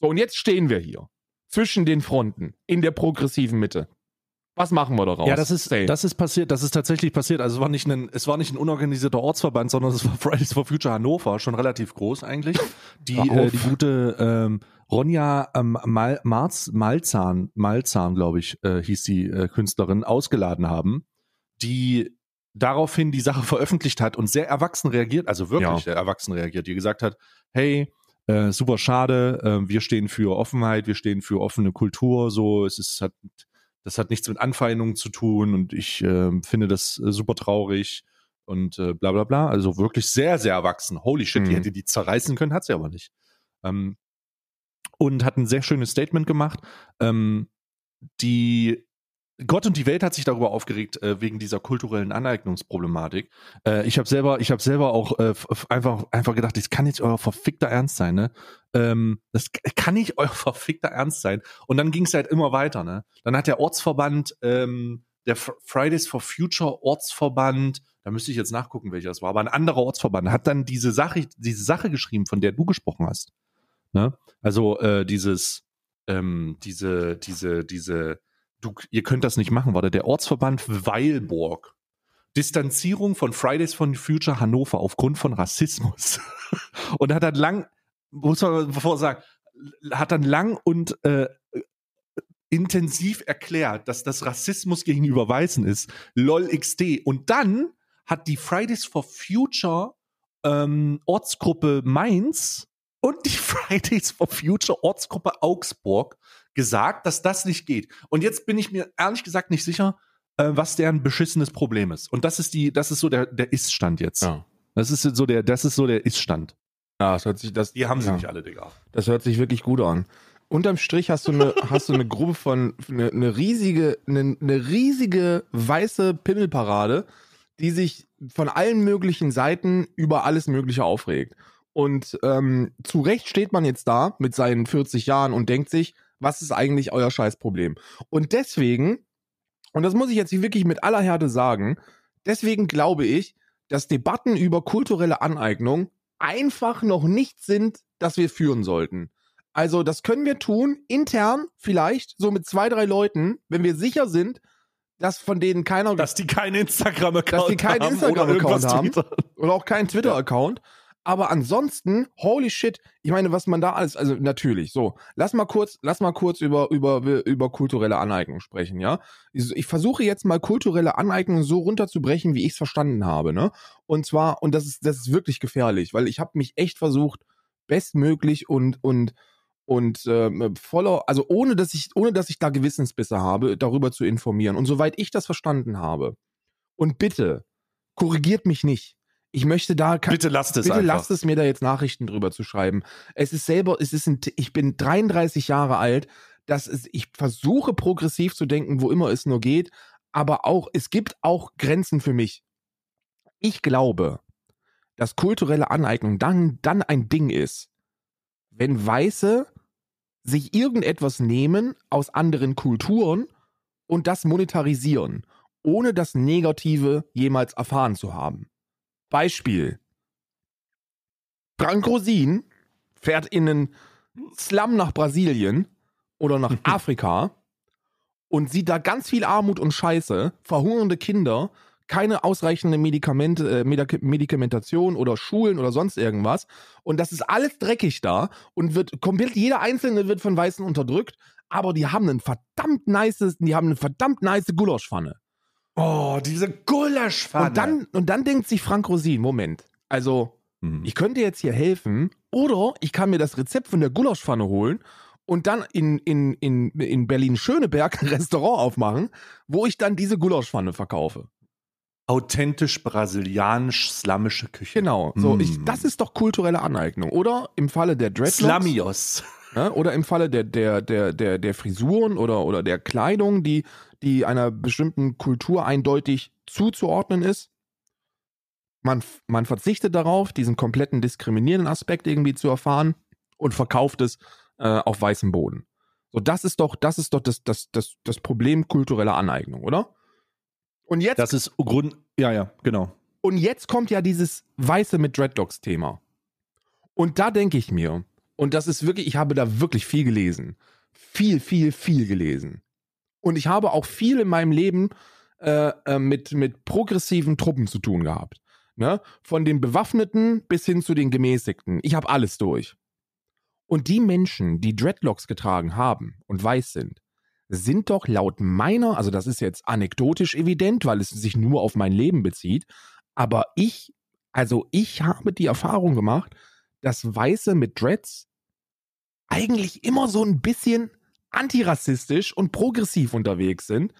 So, und jetzt stehen wir hier. Zwischen den Fronten, in der progressiven Mitte. Was machen wir daraus? Ja, das ist, das ist passiert, das ist tatsächlich passiert. Also es war nicht ein, es war nicht ein unorganisierter Ortsverband, sondern es war Fridays for Future Hannover, schon relativ groß eigentlich. Die, äh, die gute ähm, Ronja ähm, Mal, Marz, Malzahn, Malzahn, glaube ich, äh, hieß die äh, Künstlerin, ausgeladen haben, die daraufhin die Sache veröffentlicht hat und sehr erwachsen reagiert, also wirklich Ja. sehr erwachsen reagiert, die gesagt hat, hey, äh, super schade, äh, wir stehen für Offenheit, wir stehen für offene Kultur, so, es ist, hat, das hat nichts mit Anfeindungen zu tun und ich äh, finde das äh, super traurig und äh, bla bla bla, also wirklich sehr, sehr erwachsen. Holy shit, die Mhm. hätte die zerreißen können, hat sie aber nicht. Ähm, und hat ein sehr schönes Statement gemacht. Ähm, die Gott und die Welt hat sich darüber aufgeregt äh, wegen dieser kulturellen Aneignungsproblematik. Äh, ich habe selber, ich habe selber auch äh, einfach einfach gedacht, das kann nicht euer verfickter Ernst sein, ne? Ähm, das kann nicht euer verfickter Ernst sein. Und dann ging es halt immer weiter, ne? Dann hat der Ortsverband, ähm, der Fr Fridays for Future Ortsverband, da müsste ich jetzt nachgucken, welcher das war, aber ein anderer Ortsverband hat dann diese Sache, diese Sache geschrieben, von der du gesprochen hast. Ne? Also äh, dieses, ähm, diese, diese, diese, du, ihr könnt das nicht machen, warte, der Ortsverband Weilburg. Distanzierung von Fridays for Future Hannover aufgrund von Rassismus. und hat dann lang, muss man bevor sagen, hat dann lang und äh, intensiv erklärt, dass das Rassismus gegenüber Weißen ist. LOL XD. Und dann hat die Fridays for Future ähm, Ortsgruppe Mainz und die Fridays for Future Ortsgruppe Augsburg gesagt, dass das nicht geht. Und jetzt bin ich mir ehrlich gesagt nicht sicher, äh, was deren beschissenes Problem ist. Und das ist die, das ist so der, der Ist-Stand jetzt. Ja. Das ist so der, das ist so der Ist-Stand. Ja, das hört sich, das, Die haben sie ja. nicht alle, Digga. Das hört sich wirklich gut an. Unterm Strich hast du eine, hast du eine Gruppe von, eine, eine riesige, eine, eine riesige weiße Pimmelparade, die sich von allen möglichen Seiten über alles Mögliche aufregt. Und ähm, zu Recht steht man jetzt da mit seinen 40 Jahren und denkt sich, was ist eigentlich euer Scheißproblem? Und deswegen, und das muss ich jetzt wirklich mit aller Härte sagen, deswegen glaube ich, dass Debatten über kulturelle Aneignung einfach noch nicht sind, dass wir führen sollten. Also, das können wir tun, intern vielleicht, so mit zwei, drei Leuten, wenn wir sicher sind, dass von denen keiner Dass die keinen Instagram-Account Dass die keinen haben Instagram-Account haben. oder auch keinen Twitter-Account. Aber ansonsten, holy shit, ich meine, was man da alles, also natürlich, so, lass mal kurz, lass mal kurz über, über, über kulturelle Aneignung sprechen, ja. Ich, ich versuche jetzt mal kulturelle Aneignung so runterzubrechen, wie ich es verstanden habe, ne? Und zwar, und das ist, das ist wirklich gefährlich, weil ich habe mich echt versucht, bestmöglich und, und, und ähm, voller, also ohne dass ich, ohne dass ich da Gewissensbisse habe, darüber zu informieren. Und soweit ich das verstanden habe, und bitte, korrigiert mich nicht. Ich möchte da Bitte lasst es Bitte einfach. lasst es mir da jetzt Nachrichten drüber zu schreiben. Es ist selber, es ist ein, ich bin 33 Jahre alt, das ist, ich versuche progressiv zu denken, wo immer es nur geht, aber auch, es gibt auch Grenzen für mich. Ich glaube, dass kulturelle Aneignung dann, dann ein Ding ist, wenn Weiße sich irgendetwas nehmen aus anderen Kulturen und das monetarisieren, ohne das Negative jemals erfahren zu haben. Beispiel. Frank Rosin fährt in einen Slum nach Brasilien oder nach Afrika und sieht da ganz viel Armut und Scheiße, verhungernde Kinder, keine ausreichende Medikamente, äh, Medik Medikamentation oder Schulen oder sonst irgendwas. Und das ist alles dreckig da und wird komplett jeder Einzelne wird von Weißen unterdrückt, aber die haben einen verdammt nice, die haben eine verdammt nice Gulaschpfanne. Oh, diese Gulaschpfanne. Und dann, und dann denkt sich Frank Rosin, Moment, also Hm. ich könnte jetzt hier helfen oder ich kann mir das Rezept von der Gulaschpfanne holen und dann in, in, in, in Berlin-Schöneberg ein Restaurant aufmachen, wo ich dann diese Gulaschpfanne verkaufe. authentisch brasilianisch-slamische Küche. Genau. So, Mm. ich, das ist doch kulturelle Aneignung. Oder im Falle der Dreadlocks. Slamios. Ne? Oder im Falle der, der, der, der, der Frisuren oder, oder der Kleidung, die, die einer bestimmten Kultur eindeutig zuzuordnen ist. Man, man verzichtet darauf, diesen kompletten diskriminierenden Aspekt irgendwie zu erfahren und verkauft es äh, auf weißem Boden. So, das ist doch, das ist doch das, das, das, das Problem kultureller Aneignung, oder? Und jetzt, Das ist Grund. Ja, ja, genau. und jetzt kommt ja dieses Weiße mit Dreadlocks-Thema. Und da denke ich mir, und das ist wirklich, ich habe da wirklich viel gelesen. Viel, viel, viel gelesen. Und ich habe auch viel in meinem Leben äh, äh, mit, mit progressiven Truppen zu tun gehabt. Ne? Von den Bewaffneten bis hin zu den Gemäßigten. Ich habe alles durch. Und die Menschen, die Dreadlocks getragen haben und weiß sind, sind doch laut meiner, also das ist jetzt anekdotisch evident, weil es sich nur auf mein Leben bezieht, aber ich, also ich habe die Erfahrung gemacht, dass Weiße mit Dreads eigentlich immer so ein bisschen antirassistisch und progressiv unterwegs sind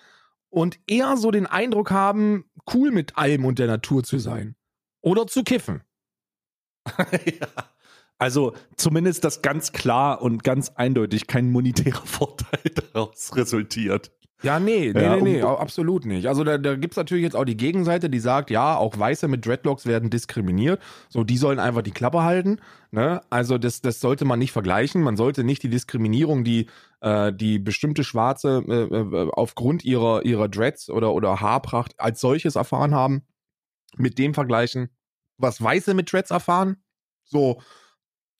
und eher so den Eindruck haben, cool mit allem und der Natur zu sein. Oder zu kiffen. ja. Also zumindest, dass ganz klar und ganz eindeutig kein monetärer Vorteil daraus resultiert. Ja, nee, nee, Ja, nee, nee, absolut nicht. Also da, da gibt es natürlich jetzt auch die Gegenseite, die sagt, ja, auch Weiße mit Dreadlocks werden diskriminiert. So, die sollen einfach die Klappe halten. Ne? Also das, das sollte man nicht vergleichen. Man sollte nicht die Diskriminierung, die, äh, die bestimmte Schwarze äh, äh, aufgrund ihrer, ihrer Dreads oder, oder Haarpracht als solches erfahren haben, mit dem vergleichen, was Weiße mit Dreads erfahren. So,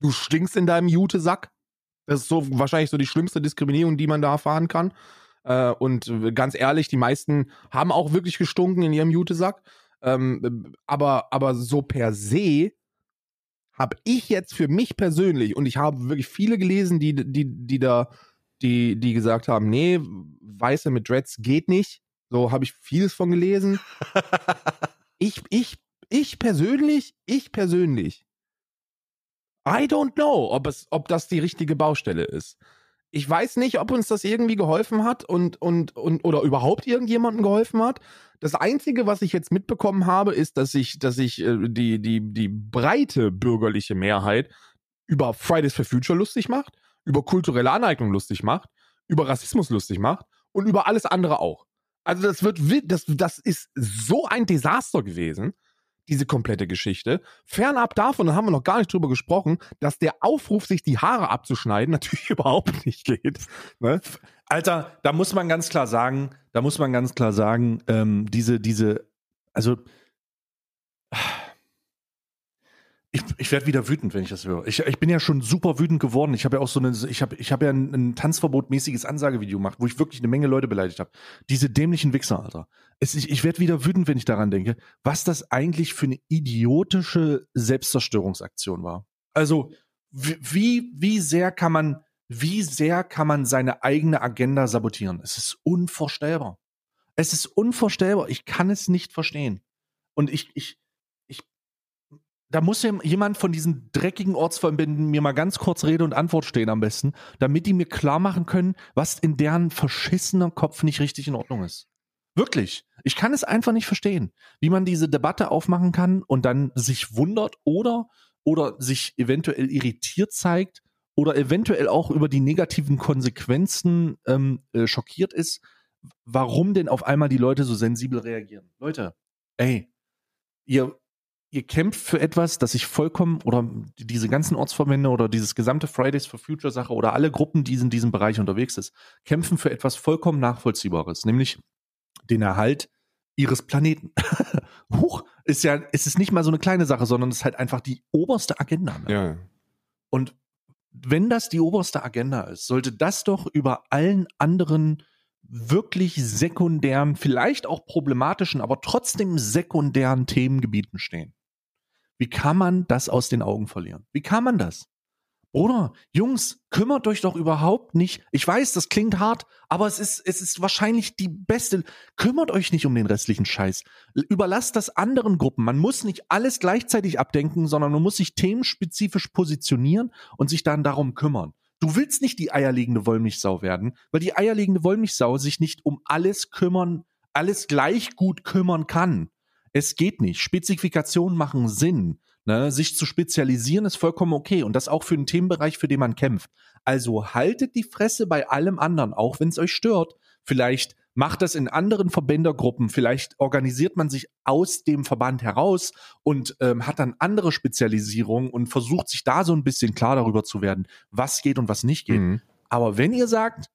du stinkst in deinem Jutesack. Das ist so wahrscheinlich so die schlimmste Diskriminierung, die man da erfahren kann. Äh, und ganz ehrlich, die meisten haben auch wirklich gestunken in ihrem Jutesack. Ähm, aber, aber so per se habe ich jetzt für mich persönlich, und ich habe wirklich viele gelesen, die, die, die da, die, die gesagt haben, nee, Weiße mit Dreads geht nicht. So habe ich vieles von gelesen. ich, ich, ich persönlich, ich persönlich, I don't know, ob, es, ob das die richtige Baustelle ist. Ich weiß nicht, ob uns das irgendwie geholfen hat und, und, und oder überhaupt irgendjemandem geholfen hat. Das Einzige, was ich jetzt mitbekommen habe, ist, dass ich, dass ich äh, die, die, die breite bürgerliche Mehrheit über Fridays for Future lustig macht, über kulturelle Aneignung lustig macht, über Rassismus lustig macht und über alles andere auch. Also das wird wi- das, das ist so ein Desaster gewesen, diese komplette Geschichte. Fernab davon, da haben wir noch gar nicht drüber gesprochen, dass der Aufruf, sich die Haare abzuschneiden, natürlich überhaupt nicht geht. Ne? Alter, da muss man ganz klar sagen, da muss man ganz klar sagen, ähm, diese, diese, also ich, ich werde wieder wütend, wenn ich das höre. Ich, ich bin ja schon super wütend geworden. Ich habe ja auch so eine, ich habe ich hab ja ein, ein Tanzverbot-mäßiges Ansagevideo gemacht, wo ich wirklich eine Menge Leute beleidigt habe. Diese dämlichen Wichser, Alter. Es, ich ich werde wieder wütend, wenn ich daran denke, was das eigentlich für eine idiotische Selbstzerstörungsaktion war. Also, wie, wie, sehr kann man, wie sehr kann man seine eigene Agenda sabotieren? Es ist unvorstellbar. Es ist unvorstellbar. Ich kann es nicht verstehen. Und ich, ich, da muss jemand von diesen dreckigen Ortsverbänden mir mal ganz kurz Rede und Antwort stehen am besten, damit die mir klar machen können, was in deren verschissener Kopf nicht richtig in Ordnung ist. Wirklich. Ich kann es einfach nicht verstehen, wie man diese Debatte aufmachen kann und dann sich wundert oder, oder sich eventuell irritiert zeigt oder eventuell auch über die negativen Konsequenzen ähm, äh, schockiert ist, warum denn auf einmal die Leute so sensibel reagieren. Leute, ey, ihr, ihr kämpft für etwas, das ich vollkommen oder diese ganzen Ortsverbände oder dieses gesamte Fridays for Future Sache oder alle Gruppen, die in diesem Bereich unterwegs ist, kämpfen für etwas vollkommen Nachvollziehbares, nämlich den Erhalt ihres Planeten. Huch, ist ja, es ist nicht mal so eine kleine Sache, sondern es ist halt einfach die oberste Agenda. Ne? Ja. Und wenn das die oberste Agenda ist, sollte das doch über allen anderen wirklich sekundären, vielleicht auch problematischen, aber trotzdem sekundären Themengebieten stehen. Wie kann man das aus den Augen verlieren? Wie kann man das? Oder, Jungs, kümmert euch doch überhaupt nicht. Ich weiß, das klingt hart, aber es ist, es ist wahrscheinlich die beste. Kümmert euch nicht um den restlichen Scheiß. Überlasst das anderen Gruppen. Man muss nicht alles gleichzeitig abdenken, sondern man muss sich themenspezifisch positionieren und sich dann darum kümmern. Du willst nicht die eierlegende Wollmilchsau werden, weil die eierlegende Wollmilchsau sich nicht um alles kümmern, alles gleich gut kümmern kann. Es geht nicht. Spezifikationen machen Sinn. Ne? Sich zu spezialisieren ist vollkommen okay und das auch für einen Themenbereich, für den man kämpft. Also haltet die Fresse bei allem anderen, auch wenn es euch stört. Vielleicht macht das in anderen Verbändergruppen, vielleicht organisiert man sich aus dem Verband heraus und ähm, hat dann andere Spezialisierungen und versucht sich da so ein bisschen klar darüber zu werden, was geht und was nicht geht. Mhm. Aber wenn ihr sagt,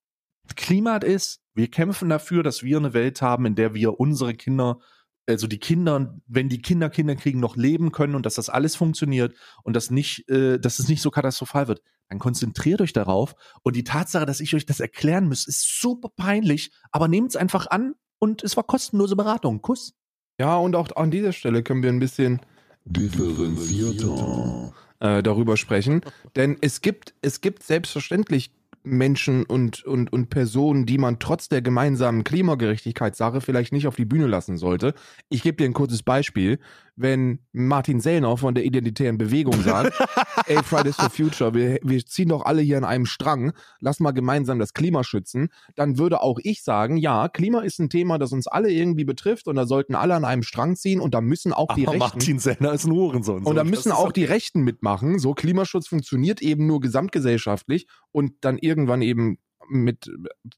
Klimat ist, wir kämpfen dafür, dass wir eine Welt haben, in der wir unsere Kinder, also die Kinder, wenn die Kinder Kinder kriegen, noch leben können und dass das alles funktioniert und dass nicht, äh, dass es nicht so katastrophal wird, dann konzentriert euch darauf. Und die Tatsache, dass ich euch das erklären muss, ist super peinlich, aber nehmt es einfach an und es war kostenlose Beratung. Kuss. Ja, und auch an dieser Stelle können wir ein bisschen differenzierter äh, darüber sprechen. Denn es gibt, es gibt selbstverständlich Menschen und, und, und Personen, die man trotz der gemeinsamen Klimagerechtigkeitssache vielleicht nicht auf die Bühne lassen sollte. Ich gebe dir ein kurzes Beispiel. Wenn Martin Sellner von der Identitären Bewegung sagt, ey, Fridays for Future, wir, wir ziehen doch alle hier an einem Strang, lass mal gemeinsam das Klima schützen, dann würde auch ich sagen, ja, Klima ist ein Thema, das uns alle irgendwie betrifft und da sollten alle an einem Strang ziehen und da müssen auch die Aber Rechten... Martin Sellner ist ein Hurensohn. Und da müssen auch die. Rechten mitmachen. So, Klimaschutz funktioniert eben nur gesamtgesellschaftlich und dann irgendwann eben mit,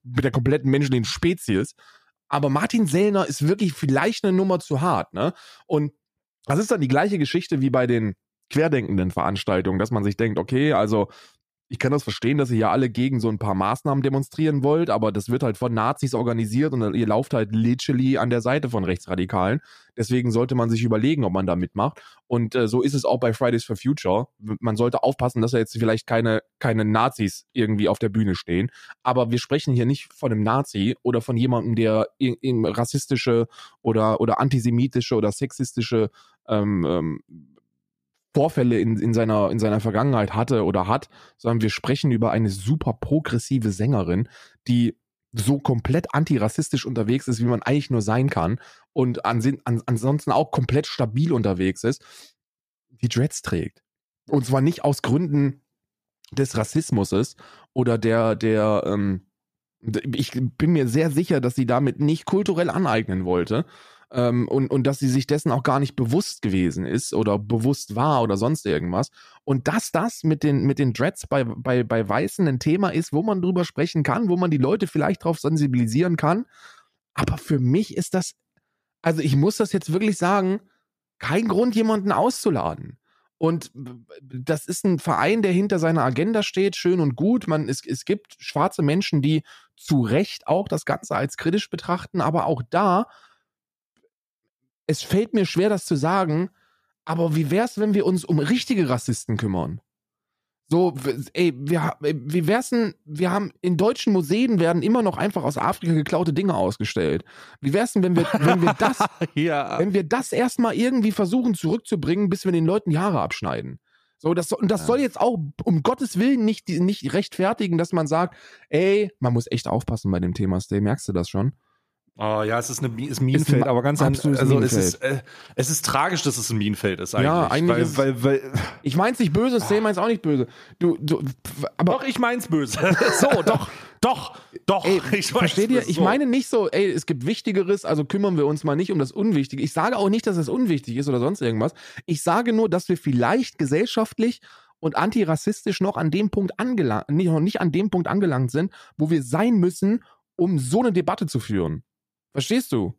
mit der kompletten menschlichen Spezies. Aber Martin Sellner ist wirklich vielleicht eine Nummer zu hart, ne? Und das ist dann die gleiche Geschichte wie bei den querdenkenden Veranstaltungen, dass man sich denkt, okay, also ich kann das verstehen, dass ihr ja alle gegen so ein paar Maßnahmen demonstrieren wollt, aber das wird halt von Nazis organisiert und ihr lauft halt literally an der Seite von Rechtsradikalen. Deswegen sollte man sich überlegen, ob man da mitmacht. Und äh, so ist es auch bei Fridays for Future. Man sollte aufpassen, dass da jetzt vielleicht keine, keine Nazis irgendwie auf der Bühne stehen. Aber wir sprechen hier nicht von einem Nazi oder von jemandem, der in, in rassistische oder, oder antisemitische oder sexistische ähm, ähm, Vorfälle in, in, seiner, in seiner Vergangenheit hatte oder hat, sondern wir sprechen über eine super progressive Sängerin, die so komplett antirassistisch unterwegs ist, wie man eigentlich nur sein kann und an, an, ansonsten auch komplett stabil unterwegs ist, die Dreads trägt. Und zwar nicht aus Gründen des Rassismuses oder der, der, ähm, ich bin mir sehr sicher, dass sie damit nicht kulturell aneignen wollte, ähm, und, und dass sie sich dessen auch gar nicht bewusst gewesen ist oder bewusst war oder sonst irgendwas. Und dass das mit den, mit den Dreads bei, bei, bei Weißen ein Thema ist, wo man drüber sprechen kann, wo man die Leute vielleicht darauf sensibilisieren kann. Aber für mich ist das, also ich muss das jetzt wirklich sagen, kein Grund, jemanden auszuladen. Und das ist ein Verein, der hinter seiner Agenda steht, schön und gut. Man, es, es gibt schwarze Menschen, die zu Recht auch das Ganze als kritisch betrachten, aber auch da es fällt mir schwer, das zu sagen, aber wie wär's, wenn wir uns um richtige Rassisten kümmern? So, ey, wir, wie wär's denn, wir haben, in deutschen Museen werden immer noch einfach aus Afrika geklaute Dinge ausgestellt. Wie wär's denn, wenn wir, wenn wir das, ja. wenn wir das erstmal irgendwie versuchen zurückzubringen, bis wir den Leuten die Haare abschneiden? So, das, und das Ja. soll jetzt auch um Gottes Willen nicht, nicht rechtfertigen, dass man sagt, ey, man muss echt aufpassen bei dem Thema, Stay, merkst du das schon? Oh ja, es ist, eine, ist ein Minenfeld, ein aber ganz an, absolutes also es ist, äh, es ist tragisch, dass es ein Minenfeld ist eigentlich. Ja, eigentlich weil, ist- weil, weil, Ich mein's nicht böse, Stay meint's auch nicht böse. Du, du, aber doch, ich mein's böse. so, doch, doch, doch. Ey, ich versteht ihr? es Ich so. meine nicht so, ey, es gibt Wichtigeres, also kümmern wir uns mal nicht um das Unwichtige. Ich sage auch nicht, dass es unwichtig ist oder sonst irgendwas. Ich sage nur, dass wir vielleicht gesellschaftlich und antirassistisch noch an dem Punkt angelangt, noch nicht an dem Punkt angelangt sind, wo wir sein müssen, um so eine Debatte zu führen. Verstehst du?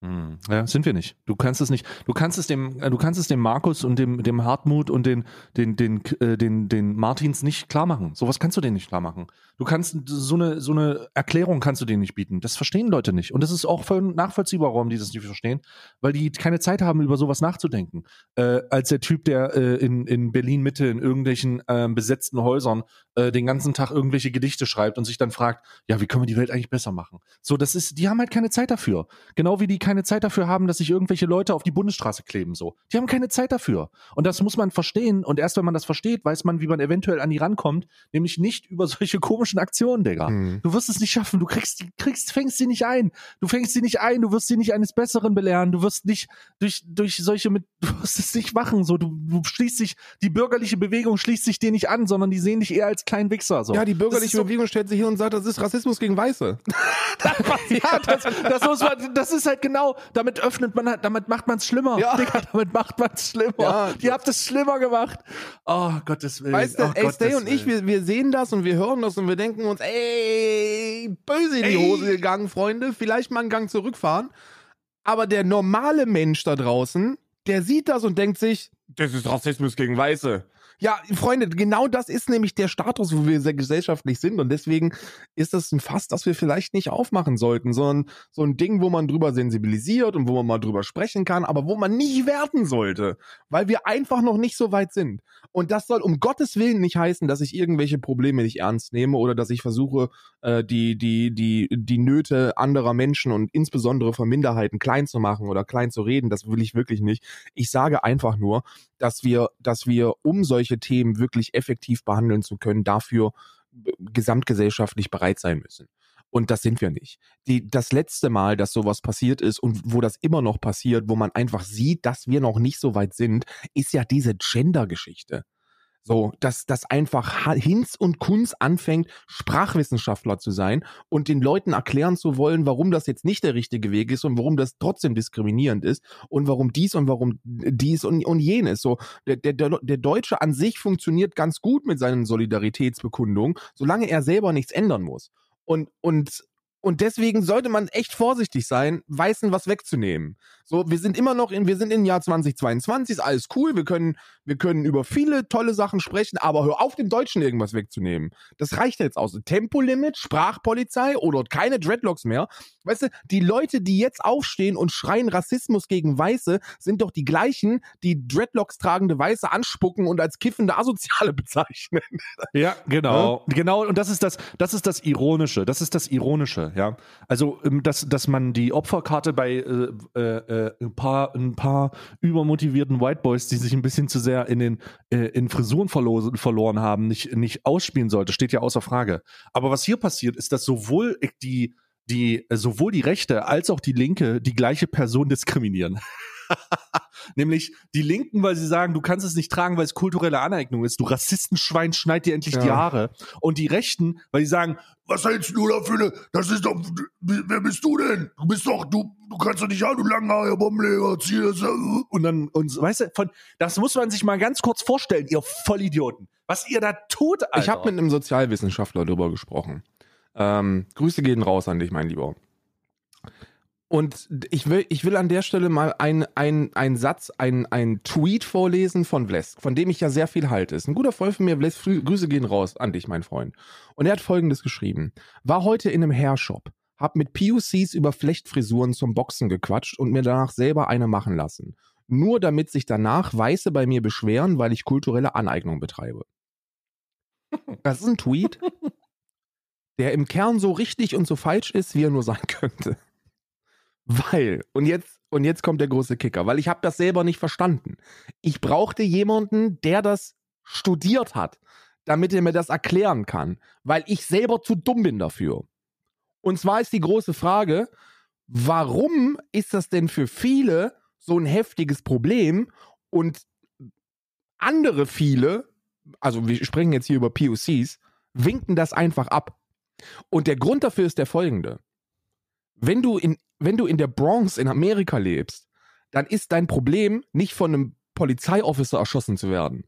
Hm. Ja, sind wir nicht. Du kannst es nicht. Du kannst es dem, äh, du kannst es dem Markus und dem, dem Hartmut und den, den, den, äh, den, den Martins nicht klar machen. Sowas kannst du denen nicht klar machen. Du kannst so eine, so eine Erklärung kannst du denen nicht bieten. Das verstehen Leute nicht. Und das ist auch voll nachvollziehbar, warum die das nicht verstehen, weil die keine Zeit haben, über sowas nachzudenken. Äh, als der Typ, der äh, in, in Berlin Mitte in irgendwelchen ähm, besetzten Häusern äh, den ganzen Tag irgendwelche Gedichte schreibt und sich dann fragt, ja, wie können wir die Welt eigentlich besser machen? So, das ist, die haben halt keine Zeit dafür. Genau wie die keine Zeit dafür haben, dass sich irgendwelche Leute auf die Bundesstraße kleben, so. Die haben keine Zeit dafür. Und das muss man verstehen. Und erst wenn man das versteht, weiß man, wie man eventuell an die rankommt. Nämlich nicht über solche komischen Aktionen, Digga. Hm. Du wirst es nicht schaffen. Du kriegst, kriegst, fängst sie nicht ein. Du fängst sie nicht ein. Du wirst sie nicht eines Besseren belehren. Du wirst nicht durch, durch solche mit, du wirst es nicht machen. So, du, du schließt dich, die bürgerliche Bewegung schließt sich dir nicht an, sondern die sehen dich eher als kleinen Wichser, so. Ja, die bürgerliche so- Bewegung stellt sich hin und sagt, das ist Rassismus gegen Weiße. ja, das, das, muss man, das ist halt genau, damit öffnet man halt, damit macht man es schlimmer. Ja. Digga, damit macht man es schlimmer. Ja. Ihr habt es schlimmer gemacht. Oh, Gottes Willen. Weißt du, oh, ey, Stay und ich, wir, wir sehen das und wir hören das und wir denken uns, ey, böse in die Ey. Hose gegangen, Freunde, vielleicht mal einen Gang zurückfahren. Aber der normale Mensch da draußen, der sieht das und denkt sich, das ist Rassismus gegen Weiße. Ja, Freunde, genau das ist nämlich der Status, wo wir sehr gesellschaftlich sind. Und deswegen ist das ein Fass, das wir vielleicht nicht aufmachen sollten, sondern so ein Ding, wo man drüber sensibilisiert und wo man mal drüber sprechen kann, aber wo man nicht werten sollte, weil wir einfach noch nicht so weit sind. Und das soll um Gottes Willen nicht heißen, dass ich irgendwelche Probleme nicht ernst nehme oder dass ich versuche, äh, die, die, die, die Nöte anderer Menschen und insbesondere von Minderheiten klein zu machen oder klein zu reden. Das will ich wirklich nicht. Ich sage einfach nur, dass wir, dass wir, um solche Themen wirklich effektiv behandeln zu können, dafür gesamtgesellschaftlich bereit sein müssen. Und das sind wir nicht. Die, das letzte Mal, dass sowas passiert ist und wo das immer noch passiert, wo man einfach sieht, dass wir noch nicht so weit sind, ist ja diese Gender-Geschichte. So, dass das einfach Hinz und Kunz anfängt, Sprachwissenschaftler zu sein und den Leuten erklären zu wollen, warum das jetzt nicht der richtige Weg ist und warum das trotzdem diskriminierend ist und warum dies und warum dies und, und jenes. So, der, der, der Deutsche an sich funktioniert ganz gut mit seinen Solidaritätsbekundungen, solange er selber nichts ändern muss. Und, und und deswegen sollte man echt vorsichtig sein, Weißen was wegzunehmen. So, wir sind immer noch in, wir sind im Jahr 2022, ist alles cool, wir können, wir können über viele tolle Sachen sprechen, aber hör auf, dem Deutschen irgendwas wegzunehmen. Das reicht jetzt aus. Tempolimit, Sprachpolizei oder keine Dreadlocks mehr. Weißt du, die Leute, die jetzt aufstehen und schreien Rassismus gegen Weiße, sind doch die gleichen, die Dreadlocks tragende Weiße anspucken und als kiffende Asoziale bezeichnen. Ja, genau. Ja? Genau, und das ist das, das ist das Ironische. Das ist das Ironische ja. Also, ähm, dass, dass man die Opferkarte bei äh, äh, äh, ein, paar, ein paar übermotivierten White Boys, die sich ein bisschen zu sehr in den äh, in Frisuren verlo verloren haben, nicht, nicht ausspielen sollte, steht ja außer Frage. Aber was hier passiert, ist, dass sowohl die, die, sowohl die Rechte als auch die Linke die gleiche Person diskriminieren. Nämlich die Linken, weil sie sagen, du kannst es nicht tragen, weil es kulturelle Aneignung ist. Du Rassistenschwein, schneid dir endlich ja. die Haare. Und die Rechten, weil sie sagen, was hältst du da für eine, das ist doch, wer bist du denn? Du bist doch, du, du kannst doch nicht haben, du Langhaar, Bombenleger, zieh das, und dann, und, weißt du, von, das muss man sich mal ganz kurz vorstellen, ihr Vollidioten. Was ihr da tut, Alter. Ich habe mit einem Sozialwissenschaftler darüber gesprochen. Ähm, Grüße gehen raus an dich, mein Lieber. Und ich will, ich will an der Stelle mal ein, ein, Satz, ein, ein Tweet vorlesen von Vlesk, von dem ich ja sehr viel halte. Ist ein guter Freund von mir, Vlesk, Grüße gehen raus an dich, mein Freund. Und er hat folgendes geschrieben. War heute in einem Hairshop, hab mit PUCs über Flechtfrisuren zum Boxen gequatscht und mir danach selber eine machen lassen. Nur damit sich danach Weiße bei mir beschweren, weil ich kulturelle Aneignung betreibe. Das ist ein Tweet, der im Kern so richtig und so falsch ist, wie er nur sein könnte. Weil, und jetzt, und jetzt kommt der große Kicker, weil ich habe das selber nicht verstanden. Ich brauchte jemanden, der das studiert hat, damit er mir das erklären kann, weil ich selber zu dumm bin dafür. Und zwar ist die große Frage, warum ist das denn für viele so ein heftiges Problem und andere viele, also wir sprechen jetzt hier über POCs, winken das einfach ab. Und der Grund dafür ist der folgende. Wenn du in wenn du in der Bronx in Amerika lebst, dann ist dein Problem nicht von einem Polizeiofficer erschossen zu werden.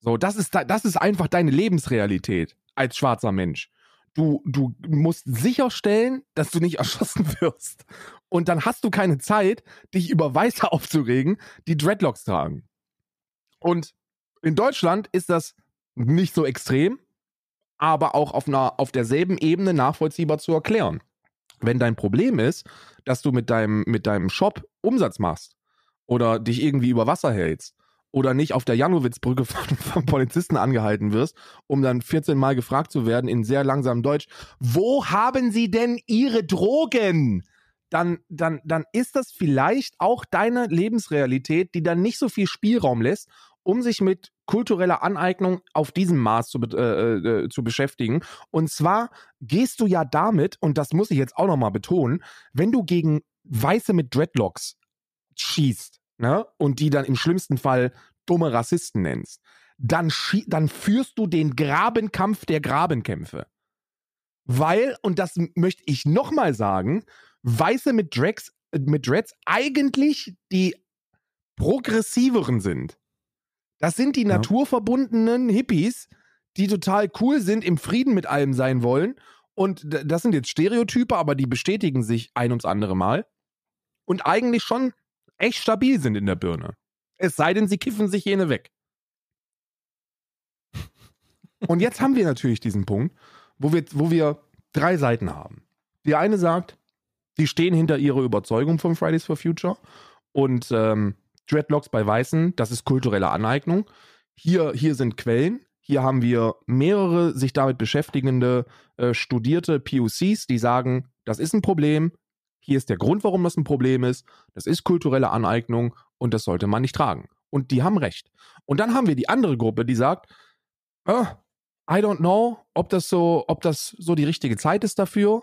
So, das ist, das ist einfach deine Lebensrealität als schwarzer Mensch. Du, du musst sicherstellen, dass du nicht erschossen wirst. Und dann hast du keine Zeit, dich über Weiße aufzuregen, die Dreadlocks tragen. Und in Deutschland ist das nicht so extrem, aber auch auf, einer, auf derselben Ebene nachvollziehbar zu erklären. Wenn dein Problem ist, dass du mit deinem, mit deinem Shop Umsatz machst oder dich irgendwie über Wasser hältst oder nicht auf der Janowitzbrücke von, von Polizisten angehalten wirst, um dann 14 Mal gefragt zu werden in sehr langsamem Deutsch, wo haben sie denn ihre Drogen? Dann, dann, dann ist das vielleicht auch deine Lebensrealität, die dann nicht so viel Spielraum lässt, um sich mit kultureller Aneignung auf diesem Maß zu, äh, äh, zu beschäftigen. Und zwar gehst du ja damit, und das muss ich jetzt auch nochmal betonen, wenn du gegen Weiße mit Dreadlocks schießt, ne, und die dann im schlimmsten Fall dumme Rassisten nennst, dann, dann führst du den Grabenkampf der Grabenkämpfe. Weil, und das möchte ich nochmal sagen, Weiße mit Dreads, mit Dreads eigentlich die progressiveren sind. Das sind die ja. naturverbundenen Hippies, die total cool sind, im Frieden mit allem sein wollen. Und das sind jetzt Stereotype, aber die bestätigen sich ein ums andere Mal. Und eigentlich schon echt stabil sind in der Birne. Es sei denn, sie kiffen sich jene weg. Und jetzt haben wir natürlich diesen Punkt, wo wir, wo wir drei Seiten haben. Die eine sagt, die stehen hinter ihrer Überzeugung von Fridays for Future und ähm, Dreadlocks bei Weißen, das ist kulturelle Aneignung. Hier, hier sind Quellen. Hier haben wir mehrere sich damit beschäftigende äh, studierte POCs, die sagen, das ist ein Problem. Hier ist der Grund, warum das ein Problem ist. Das ist kulturelle Aneignung und das sollte man nicht tragen. Und die haben recht. Und dann haben wir die andere Gruppe, die sagt, oh, I don't know, ob das so, ob das so die richtige Zeit ist dafür.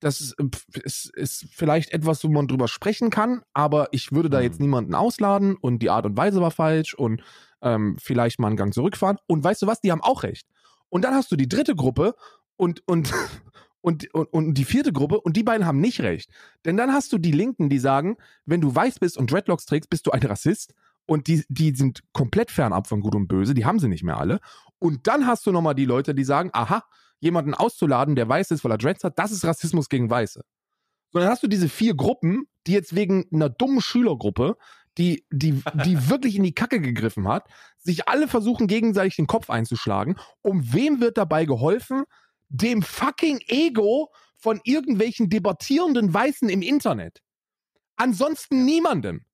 Das ist, ist, ist vielleicht etwas, wo man drüber sprechen kann, aber ich würde da Mhm. jetzt niemanden ausladen und die Art und Weise war falsch und ähm, vielleicht mal einen Gang zurückfahren. Und weißt du was, die haben auch recht. Und dann hast du die dritte Gruppe und, und, und, und, und die vierte Gruppe und die beiden haben nicht recht. Denn dann hast du die Linken, die sagen, wenn du weiß bist und Dreadlocks trägst, bist du ein Rassist. Und die, die sind komplett fernab von Gut und Böse, die haben sie nicht mehr alle. Und dann hast du nochmal die Leute, die sagen, aha, jemanden auszuladen, der weiß ist, weil er Dreads hat, das ist Rassismus gegen Weiße. So, dann hast du diese vier Gruppen, die jetzt wegen einer dummen Schülergruppe, die, die, die wirklich in die Kacke gegriffen hat, sich alle versuchen, gegenseitig den Kopf einzuschlagen. Um wem wird dabei geholfen? Dem fucking Ego von irgendwelchen debattierenden Weißen im Internet. Ansonsten niemandem.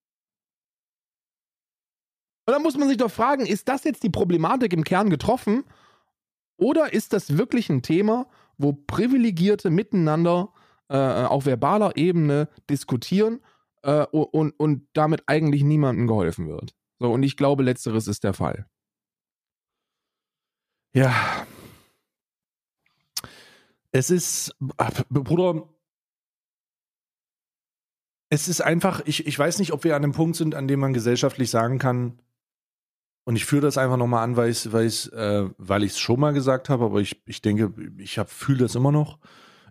Und dann muss man sich doch fragen, ist das jetzt die Problematik im Kern getroffen? Oder ist das wirklich ein Thema, wo Privilegierte miteinander äh, auf verbaler Ebene diskutieren äh, und, und damit eigentlich niemandem geholfen wird? So, und ich glaube, letzteres ist der Fall. Ja. Es ist, Bruder, es ist einfach, ich, ich weiß nicht, ob wir an einem Punkt sind, an dem man gesellschaftlich sagen kann, und ich führe das einfach nochmal an, weil ich es äh, weil ich es schon mal gesagt habe, aber ich, ich denke, ich fühle das immer noch.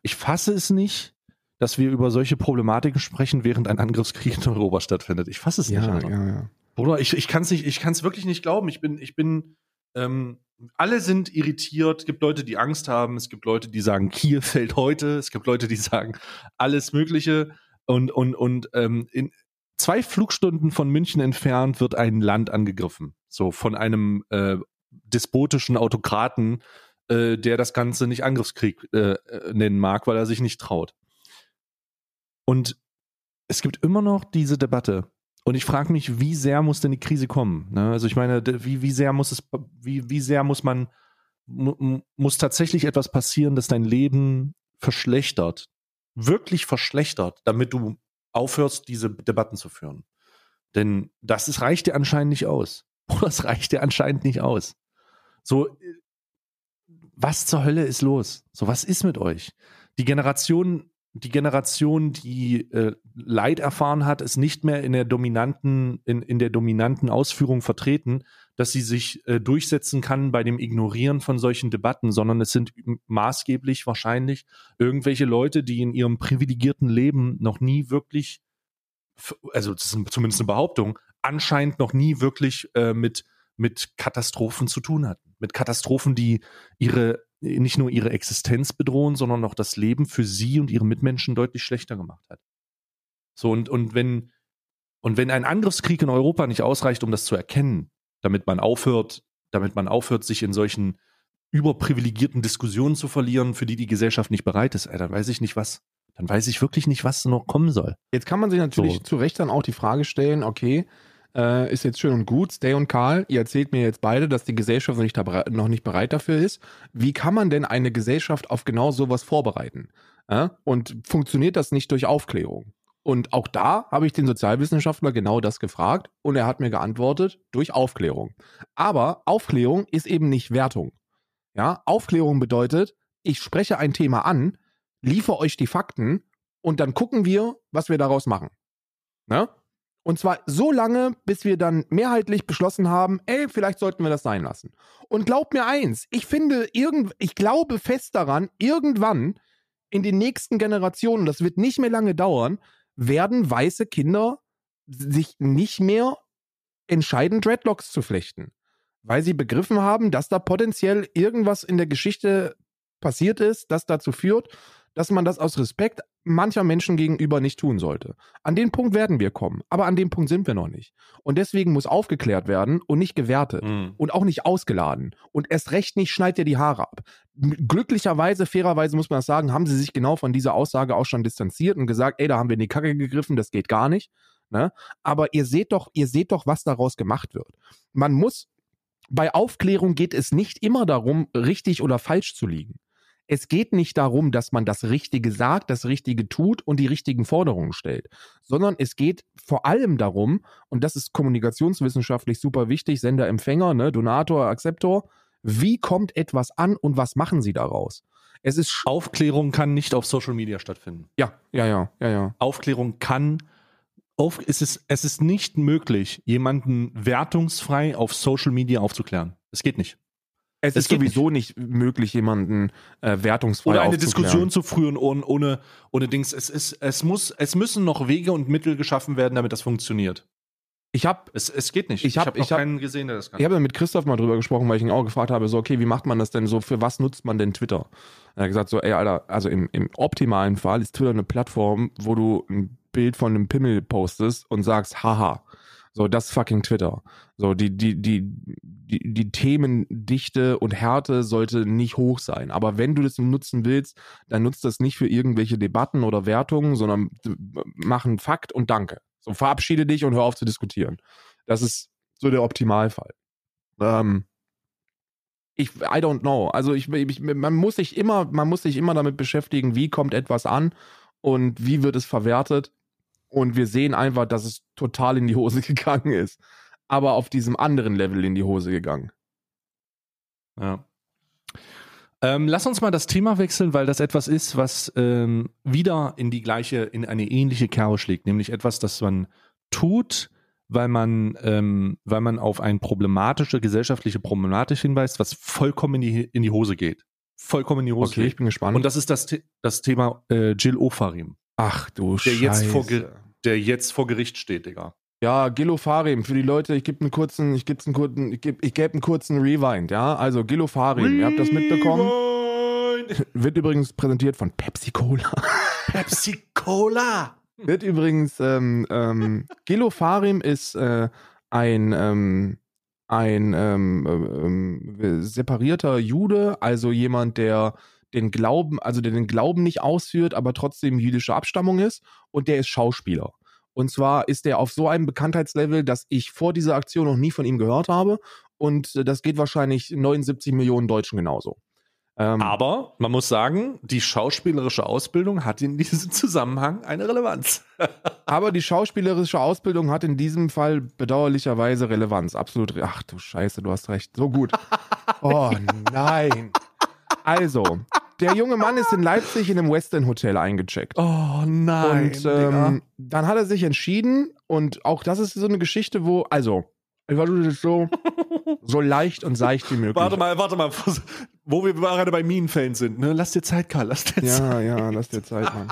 Ich fasse es nicht, dass wir über solche Problematiken sprechen, während ein Angriffskrieg in Europa stattfindet. Ich fasse es nicht. Alter. ja. Bruder, ich, ich kann es nicht, ich kann es wirklich nicht glauben. Ich bin, ich bin, ähm, alle sind irritiert. Es gibt Leute, die Angst haben. Es gibt Leute, die sagen, Kiew fällt heute. Es gibt Leute, die sagen, alles Mögliche. Und, und, und ähm, in zwei Flugstunden von München entfernt wird ein Land angegriffen. So von einem äh, despotischen Autokraten, äh, der das Ganze nicht Angriffskrieg äh, äh, nennen mag, weil er sich nicht traut. Und es gibt immer noch diese Debatte. Und ich frage mich, wie sehr muss denn die Krise kommen? Ne? Also ich meine, wie, wie sehr muss es, wie, wie sehr muss man, mu muss tatsächlich etwas passieren, das dein Leben verschlechtert, wirklich verschlechtert, damit du aufhörst, diese Debatten zu führen. Denn das ist, reicht dir anscheinend nicht aus. Oder das reicht dir anscheinend nicht aus. So, äh, was zur Hölle ist los? So, was ist mit euch? Die Generation, die Generation, die äh, Leid erfahren hat, ist nicht mehr in der dominanten, in, in der dominanten Ausführung vertreten, dass sie sich äh, durchsetzen kann bei dem Ignorieren von solchen Debatten, sondern es sind maßgeblich wahrscheinlich irgendwelche Leute, die in ihrem privilegierten Leben noch nie wirklich, also das ist zumindest eine Behauptung, anscheinend noch nie wirklich äh, mit mit Katastrophen zu tun hatten. Mit Katastrophen, die ihre, nicht nur ihre Existenz bedrohen, sondern auch das Leben für sie und ihre Mitmenschen deutlich schlechter gemacht hat. So, und, und wenn, und wenn ein Angriffskrieg in Europa nicht ausreicht, um das zu erkennen, damit man aufhört, damit man aufhört, sich in solchen überprivilegierten Diskussionen zu verlieren, für die die Gesellschaft nicht bereit ist, ey, dann weiß ich nicht was. Dann weiß ich wirklich nicht, was noch kommen soll. Jetzt kann man sich natürlich So. zu Recht dann auch die Frage stellen, okay, äh, ist jetzt schön und gut, Stay und Karl, ihr erzählt mir jetzt beide, dass die Gesellschaft noch nicht, noch nicht bereit dafür ist. Wie kann man denn eine Gesellschaft auf genau sowas vorbereiten? Äh? Und funktioniert das nicht durch Aufklärung? Und auch da habe ich den Sozialwissenschaftler genau das gefragt und er hat mir geantwortet, durch Aufklärung. Aber Aufklärung ist eben nicht Wertung. Ja, Aufklärung bedeutet, ich spreche ein Thema an, liefere euch die Fakten und dann gucken wir, was wir daraus machen. Ne? Und zwar so lange, bis wir dann mehrheitlich beschlossen haben, ey, vielleicht sollten wir das sein lassen. Und glaubt mir eins, ich finde, irgend, ich glaube fest daran, irgendwann in den nächsten Generationen, das wird nicht mehr lange dauern, werden weiße Kinder sich nicht mehr entscheiden, Dreadlocks zu flechten. Weil sie begriffen haben, dass da potenziell irgendwas in der Geschichte passiert ist, das dazu führt, dass man das aus Respekt mancher Menschen gegenüber nicht tun sollte. An den Punkt werden wir kommen, aber an dem Punkt sind wir noch nicht. Und deswegen muss aufgeklärt werden und nicht gewertet Mhm. und auch nicht ausgeladen. Und erst recht nicht schneidet dir die Haare ab. Glücklicherweise, fairerweise muss man das sagen, haben sie sich genau von dieser Aussage auch schon distanziert und gesagt, ey, da haben wir in die Kacke gegriffen, das geht gar nicht. Ne? Aber ihr seht doch, ihr seht doch, was daraus gemacht wird. Man muss, bei Aufklärung geht es nicht immer darum, richtig oder falsch zu liegen. Es geht nicht darum, dass man das Richtige sagt, das Richtige tut und die richtigen Forderungen stellt, sondern es geht vor allem darum, und das ist kommunikationswissenschaftlich super wichtig, Sender, Empfänger, ne, Donator, Akzeptor, wie kommt etwas an und was machen sie daraus? Es ist, Aufklärung kann nicht auf Social Media stattfinden. ja, ja, ja, ja, ja. Aufklärung kann auf, es ist, es ist nicht möglich, jemanden wertungsfrei auf Social Media aufzuklären. Es geht nicht. Es ist sowieso nicht. möglich, jemanden äh, wertungsfrei Oder eine. Diskussion zu führen ohne, ohne, ohne Dings. Es ist, es muss, es müssen noch Wege und Mittel geschaffen werden, damit das funktioniert. Ich habe Es, es geht nicht. Ich hab- hab noch ich hab- keinen gesehen, der das kann. Ich habe mit Christoph mal drüber gesprochen, weil ich ihn auch gefragt habe, so, okay, wie macht man das denn so, für was nutzt man denn Twitter? Er hat gesagt, so, ey, Alter, also im, im optimalen Fall ist Twitter eine Plattform, wo du ein Bild von einem Pimmel postest und sagst, haha. So, das fucking Twitter. So, die, die, die, die, die Themendichte und Härte sollte nicht hoch sein. Aber wenn du das nutzen willst, dann nutzt das nicht für irgendwelche Debatten oder Wertungen, sondern mach einen Fakt und danke. So, verabschiede dich und hör auf zu diskutieren. Das ist so der Optimalfall. Ähm, ich, I don't know. Also ich, ich, man muss sich immer, man muss sich immer damit beschäftigen, wie kommt etwas an und wie wird es verwertet. Und wir sehen einfach, dass es total in die Hose gegangen ist. Aber auf diesem anderen Level in die Hose gegangen. Ja. Ähm, lass uns mal das Thema wechseln, weil das etwas ist, was ähm, wieder in die gleiche, in eine ähnliche Kerbe schlägt, nämlich etwas, das man tut, weil man, ähm, weil man auf eine problematische, gesellschaftliche Problematik hinweist, was vollkommen in die, in die Hose geht. Vollkommen in die Hose Okay, ich geht. bin gespannt. Und das ist das, das Thema äh, Jill Ofarim, Ach du der jetzt, vor, Scheiße. Ge- der jetzt vor Gericht steht, Digga. Ja, Gilofarim, für die Leute, ich gebe einen kurzen, ich gebe einen kurzen, ich gebe ich geb einen kurzen Rewind, ja. Also Gilofarim, ihr habt das mitbekommen. Rewind. Wird übrigens präsentiert von Pepsi Cola. Pepsi Cola. Wird übrigens, ähm, ähm, Gilofarim ist äh, ein, ähm, ein ähm, ähm, separierter Jude, also jemand, der den Glauben, also der den Glauben nicht ausführt, aber trotzdem jüdischer Abstammung ist und der ist Schauspieler. Und zwar ist der auf so einem Bekanntheitslevel, dass ich vor dieser Aktion noch nie von ihm gehört habe und das geht wahrscheinlich 79 Millionen Deutschen genauso. Ähm, Aber man muss sagen, die schauspielerische Ausbildung hat in diesem Zusammenhang eine Relevanz. Aber die schauspielerische Ausbildung hat in diesem Fall bedauerlicherweise Relevanz. Absolut. Ach du Scheiße, du hast recht. So gut. Oh nein. Also, der junge Mann ist in Leipzig in einem Westin Hotel eingecheckt. Oh nein. und ähm, dann hat er sich entschieden, und auch das ist so eine Geschichte, wo, also, ich das so, so leicht und seicht wie möglich. warte mal, warte mal, wo wir gerade bei Minenfällen sind. Ne? Lass dir Zeit, Karl, lass dir Zeit. Ja, ja, lass dir Zeit, Mann.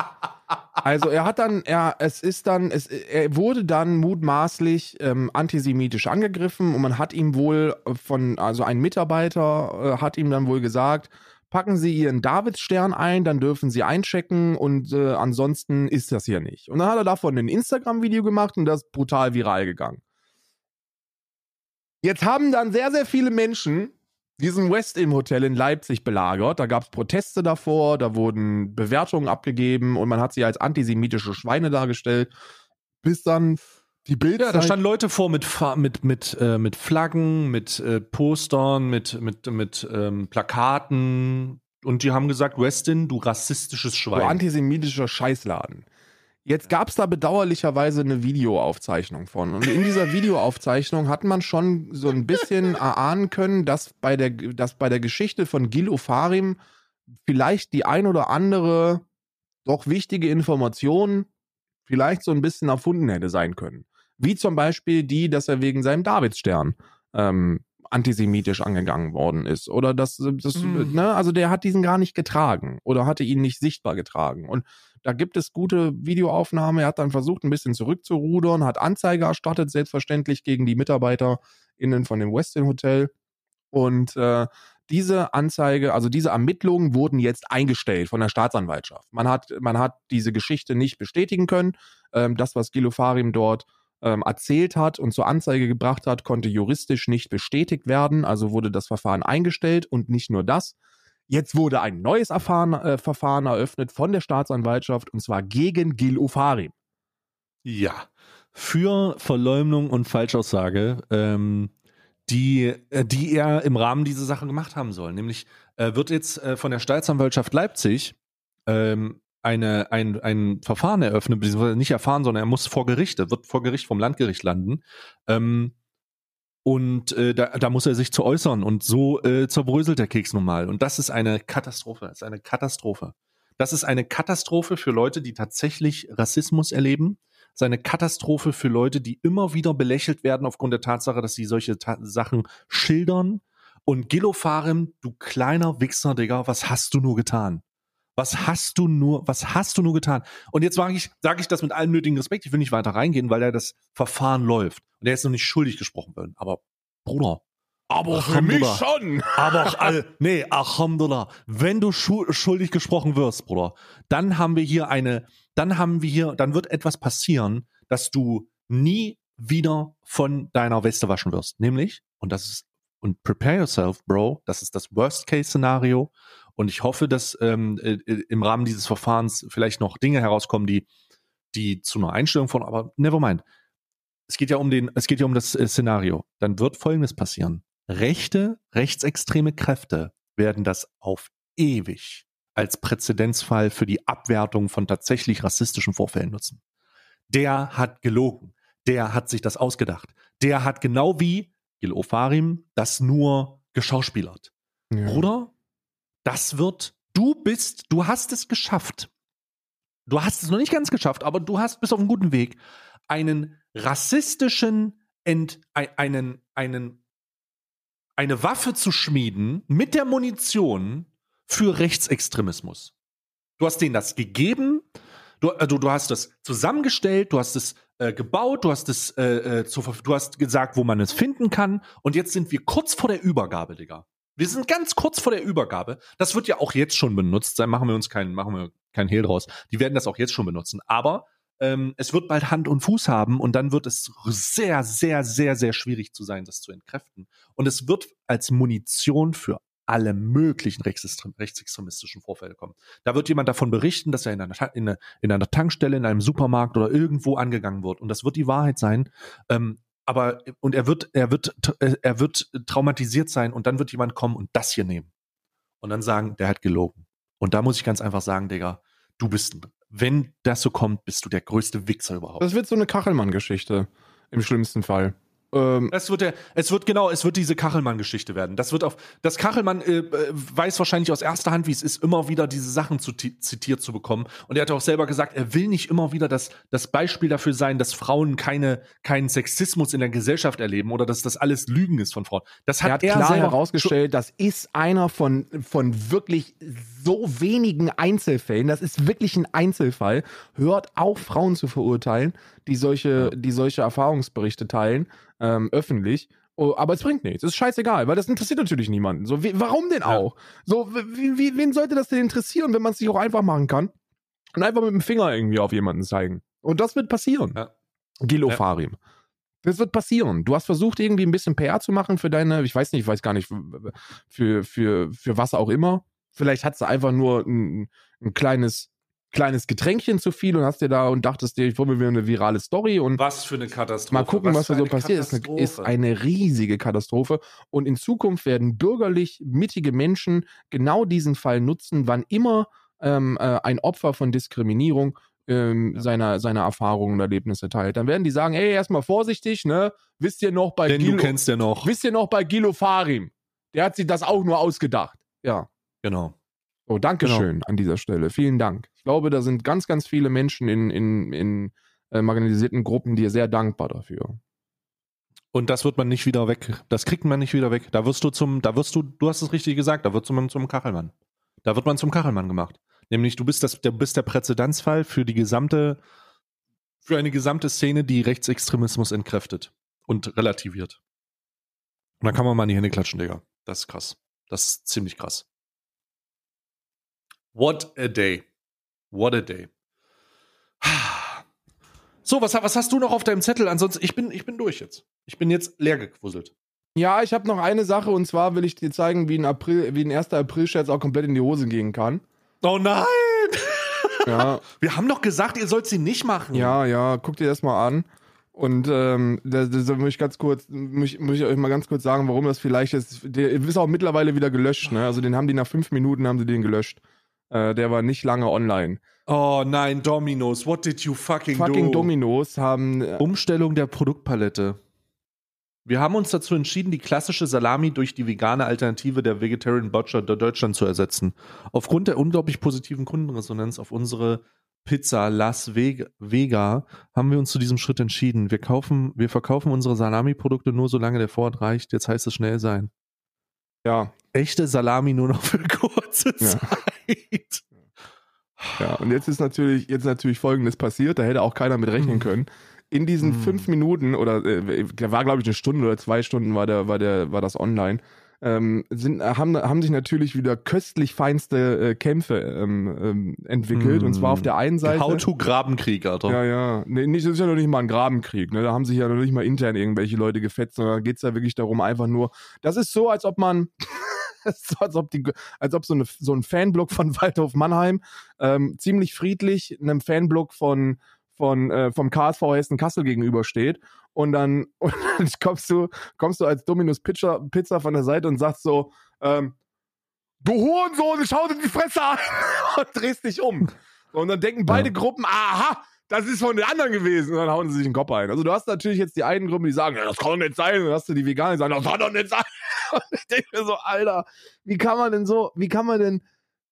Also er hat dann, er, es ist dann, es, er wurde dann mutmaßlich ähm, antisemitisch angegriffen und man hat ihm wohl von, also ein Mitarbeiter äh, hat ihm dann wohl gesagt, packen Sie Ihren Davidsstern ein, dann dürfen Sie einchecken und äh, ansonsten ist das hier nicht. Und dann hat er davon ein Instagram-Video gemacht und das ist brutal viral gegangen. Jetzt haben dann sehr, sehr viele Menschen diesen West im Hotel in Leipzig belagert. Da gab es Proteste davor, da wurden Bewertungen abgegeben und man hat sie als antisemitische Schweine dargestellt, bis dann die Bilder. Ja, da standen Leute vor mit, mit, mit, äh, mit Flaggen, mit äh, Postern, mit, mit, mit ähm, Plakaten. Und die haben gesagt, Westin, du rassistisches Schwein. antisemitischer Scheißladen. Jetzt gab es da bedauerlicherweise eine Videoaufzeichnung von. Und in dieser Videoaufzeichnung hat man schon so ein bisschen erahnen können, dass bei der, dass bei der Geschichte von Gil Ofarim vielleicht die ein oder andere doch wichtige Information vielleicht so ein bisschen erfunden hätte sein können. Wie zum Beispiel die, dass er wegen seinem Davidsstern ähm, antisemitisch angegangen worden ist. Oder dass, das, Mm. ne, also der hat diesen gar nicht getragen oder hatte ihn nicht sichtbar getragen. Und da gibt es gute Videoaufnahmen. Er hat dann versucht, ein bisschen zurückzurudern, hat Anzeige erstattet, selbstverständlich gegen die MitarbeiterInnen von dem Westin Hotel. Und äh, Diese Anzeige, also diese Ermittlungen wurden jetzt eingestellt von der Staatsanwaltschaft. Man hat, man hat diese Geschichte nicht bestätigen können. Ähm, das, was Gilo Farim dort ähm, erzählt hat und zur Anzeige gebracht hat, konnte juristisch nicht bestätigt werden. Also wurde das Verfahren eingestellt und nicht nur das. Jetzt wurde ein neues Erfahren, äh, Verfahren eröffnet von der Staatsanwaltschaft und zwar gegen Gil Ofarim. Ja, für Verleumdung und Falschaussage, ähm, die, äh, die er im Rahmen dieser Sache gemacht haben soll. Nämlich äh, wird jetzt äh, von der Staatsanwaltschaft Leipzig ähm, eine, ein, ein Verfahren eröffnet, beziehungsweise nicht erfahren, sondern er muss vor Gericht, er wird vor Gericht vom Landgericht landen. Ähm, und äh, da, da muss er sich zu äußern und so äh, zerbröselt der Keks nun mal. Und das ist eine Katastrophe. Das ist eine Katastrophe. Das ist eine Katastrophe für Leute, die tatsächlich Rassismus erleben. Das ist eine Katastrophe für Leute, die immer wieder belächelt werden aufgrund der Tatsache, dass sie solche Ta Sachen schildern. Und Gilo Farem, du kleiner Wichser, Digga, was hast du nur getan? Was hast du nur, was hast du nur getan? Und jetzt sage ich, sage ich das mit allem nötigen Respekt. Ich will nicht weiter reingehen, weil ja das Verfahren läuft. Und er ist noch nicht schuldig gesprochen worden. Aber Bruder. Aber für mich schon. Aber, all, nee, Alhamdulillah. Wenn du schuldig gesprochen wirst, Bruder, dann haben wir hier eine, dann haben wir hier, dann wird etwas passieren, dass du nie wieder von deiner Weste waschen wirst. Nämlich, und das ist, und prepare yourself, Bro, das ist das Worst-Case-Szenario. Und ich hoffe, dass ähm, äh, äh, im Rahmen dieses Verfahrens vielleicht noch Dinge herauskommen, die, die zu einer Einstellung von, aber never mind. Es geht ja um den, es geht ja um das äh, Szenario. Dann wird Folgendes passieren. Rechte, rechtsextreme Kräfte werden das auf ewig als Präzedenzfall für die Abwertung von tatsächlich rassistischen Vorfällen nutzen. Der hat gelogen. Der hat sich das ausgedacht. Der hat genau wie Gil Ofarim das nur geschauspielert. Ja. Bruder, das wird, du bist, du hast es geschafft. Du hast es noch nicht ganz geschafft, aber du hast bist auf einem guten Weg, einen rassistischen, Ent, einen, einen, eine Waffe zu schmieden mit der Munition für Rechtsextremismus. Du hast denen das gegeben, du, also du hast das zusammengestellt, du hast es äh, gebaut, du hast es äh, äh, zu, du hast gesagt, wo man es finden kann und jetzt sind wir kurz vor der Übergabe, Digga. Wir sind ganz kurz vor der Übergabe. Das wird ja auch jetzt schon benutzt. Da machen wir uns keinen, machen wir keinen Hehl draus. Die werden das auch jetzt schon benutzen. Aber ähm, es wird bald Hand und Fuß haben und dann wird es sehr, sehr, sehr, sehr schwierig zu sein, das zu entkräften. Und es wird als Munition für alle möglichen rechtsextremistischen Vorfälle kommen. Da wird jemand davon berichten, dass er in einer, in, einer, in einer Tankstelle, in einem Supermarkt oder irgendwo angegangen wird. Und das wird die Wahrheit sein. Ähm, aber und er wird, er wird, äh, er wird traumatisiert sein und dann wird jemand kommen und das hier nehmen und dann sagen, der hat gelogen. Und da muss ich ganz einfach sagen, Digga, du bist, wenn das so kommt, bist du der größte Wichser überhaupt. Das wird so eine Kachelmann-Geschichte im schlimmsten Fall. Ähm, es wird der, es wird genau, es wird diese Kachelmann-Geschichte werden. Das wird auf, das Kachelmann äh, äh, weiß wahrscheinlich aus erster Hand, wie es ist, immer wieder diese Sachen zu zitiert zu bekommen. Und er hat auch selber gesagt, er will nicht immer wieder das, das Beispiel dafür sein, dass Frauen keine, keinen Sexismus in der Gesellschaft erleben oder dass das alles Lügen ist von Frauen. Das hat er, hat er klar herausgestellt, das ist einer von, von wirklich so wenigen Einzelfällen. Das ist wirklich ein Einzelfall. Hört auf, Frauen zu verurteilen, die solche, die solche Erfahrungsberichte teilen ähm, öffentlich. Oh, aber es bringt nichts. Es ist scheißegal, weil das interessiert natürlich niemanden. So, wie, warum denn auch? Ja. So, wie, wen sollte das denn interessieren, wenn man es sich auch einfach machen kann? Und einfach mit dem Finger irgendwie auf jemanden zeigen. Und das wird passieren. Ja. Gil Ofarim. Ja. Das wird passieren. Du hast versucht, irgendwie ein bisschen PR zu machen für deine, ich weiß nicht, ich weiß gar nicht, für, für, für was auch immer. Vielleicht hat sie einfach nur ein, ein kleines kleines Getränkchen zu viel und hast dir da und dachtest dir, ich wollte mir eine virale Story und was für eine Katastrophe. Mal gucken, was, was da so passiert. Ist eine, ist eine riesige Katastrophe und in Zukunft werden bürgerlich mittige Menschen genau diesen Fall nutzen, wann immer ähm, äh, ein Opfer von Diskriminierung ähm, ja. seiner, seiner Erfahrungen und Erlebnisse teilt. Dann werden die sagen, ey, erstmal vorsichtig, ne? Wisst ihr noch bei Denn Gilo, du kennst ja noch. Wisst ihr noch bei Gilo Farim? Der hat sich das auch nur ausgedacht. Ja. Genau. Oh, danke genau. schön an dieser Stelle. Vielen Dank. Ich glaube, da sind ganz, ganz viele Menschen in, in, in äh, marginalisierten Gruppen dir sehr dankbar dafür. Und das wird man nicht wieder weg. Das kriegt man nicht wieder weg. Da wirst du zum, da wirst du, du hast es richtig gesagt, da wird man zum Kachelmann. Da wird man zum Kachelmann gemacht. Nämlich du bist das, du bist der Präzedenzfall für die gesamte, für eine gesamte Szene, die Rechtsextremismus entkräftet und relativiert. Und da kann man mal in die Hände klatschen, Digga. Das ist krass. Das ist ziemlich krass. What a day. What a day. So, was, was hast du noch auf deinem Zettel? Ansonsten, ich bin, ich bin durch jetzt. Ich bin jetzt leer gequusselt. Ja, ich habe noch eine Sache und zwar will ich dir zeigen, wie ein April, wie ein 1. April-Scherz auch komplett in die Hose gehen kann. Oh nein! Ja, Wir haben doch gesagt, ihr sollt sie nicht machen. ja, ja, guck dir das mal an. Und ähm, da, muss ich ganz kurz, muss, muss ich euch mal ganz kurz sagen, warum das vielleicht ist. Der ist auch mittlerweile wieder gelöscht, ne? Also den haben die nach fünf Minuten haben sie den gelöscht. Äh, der war nicht lange online. Oh nein, Dominos, what did you fucking, Fucking do? Dominos haben äh, Umstellung der Produktpalette. Wir haben uns dazu entschieden, die klassische Salami durch die vegane Alternative der Vegetarian Butcher de Deutschland zu ersetzen. Aufgrund der unglaublich positiven Kundenresonanz auf unsere Pizza Las Veg- Vega haben wir uns zu diesem Schritt entschieden. Wir kaufen, wir verkaufen unsere Salami-Produkte nur solange der Vorrat reicht. Jetzt heißt es schnell sein. ja, Echte Salami nur noch für kurze Ja. Zeit. Ja, und jetzt ist natürlich, jetzt natürlich folgendes passiert, da hätte auch keiner mit rechnen Mhm. können. In diesen Mhm. fünf Minuten, oder äh, der war, glaube ich, eine Stunde oder zwei Stunden war der, war der, war das online, ähm, sind, haben, haben sich natürlich wieder köstlich feinste äh, Kämpfe ähm, ähm, entwickelt. Und zwar auf der einen Seite. How-to-Grabenkrieg, Alter. Ja, ja. Nee, nicht, das ist ja noch nicht mal ein Grabenkrieg. Ne? Da haben sich ja noch nicht mal intern irgendwelche Leute gefetzt, sondern da geht es ja wirklich darum, einfach nur. Das ist so, als ob man. so, als ob, die, als ob so, eine, so ein Fanblock von Waldhof Mannheim ähm, ziemlich friedlich einem Fanblock von, von, äh, vom KSV Hessen Kassel gegenübersteht. Und dann, und dann kommst, du, kommst du als Dominus Pizza, Pizza von der Seite und sagst so: ähm, Du Hurensohn, schau dir die Fresse an! und drehst dich um. Und dann denken beide Ja. Gruppen, aha, das ist von den anderen gewesen. Und dann hauen sie sich den Kopf ein. Also du hast natürlich jetzt die einen Gruppen, die sagen, ja, das kann doch nicht sein. Und dann hast du die Veganer, die sagen, das kann doch nicht sein. Und ich denke mir so, Alter, wie kann man denn so, wie kann man denn,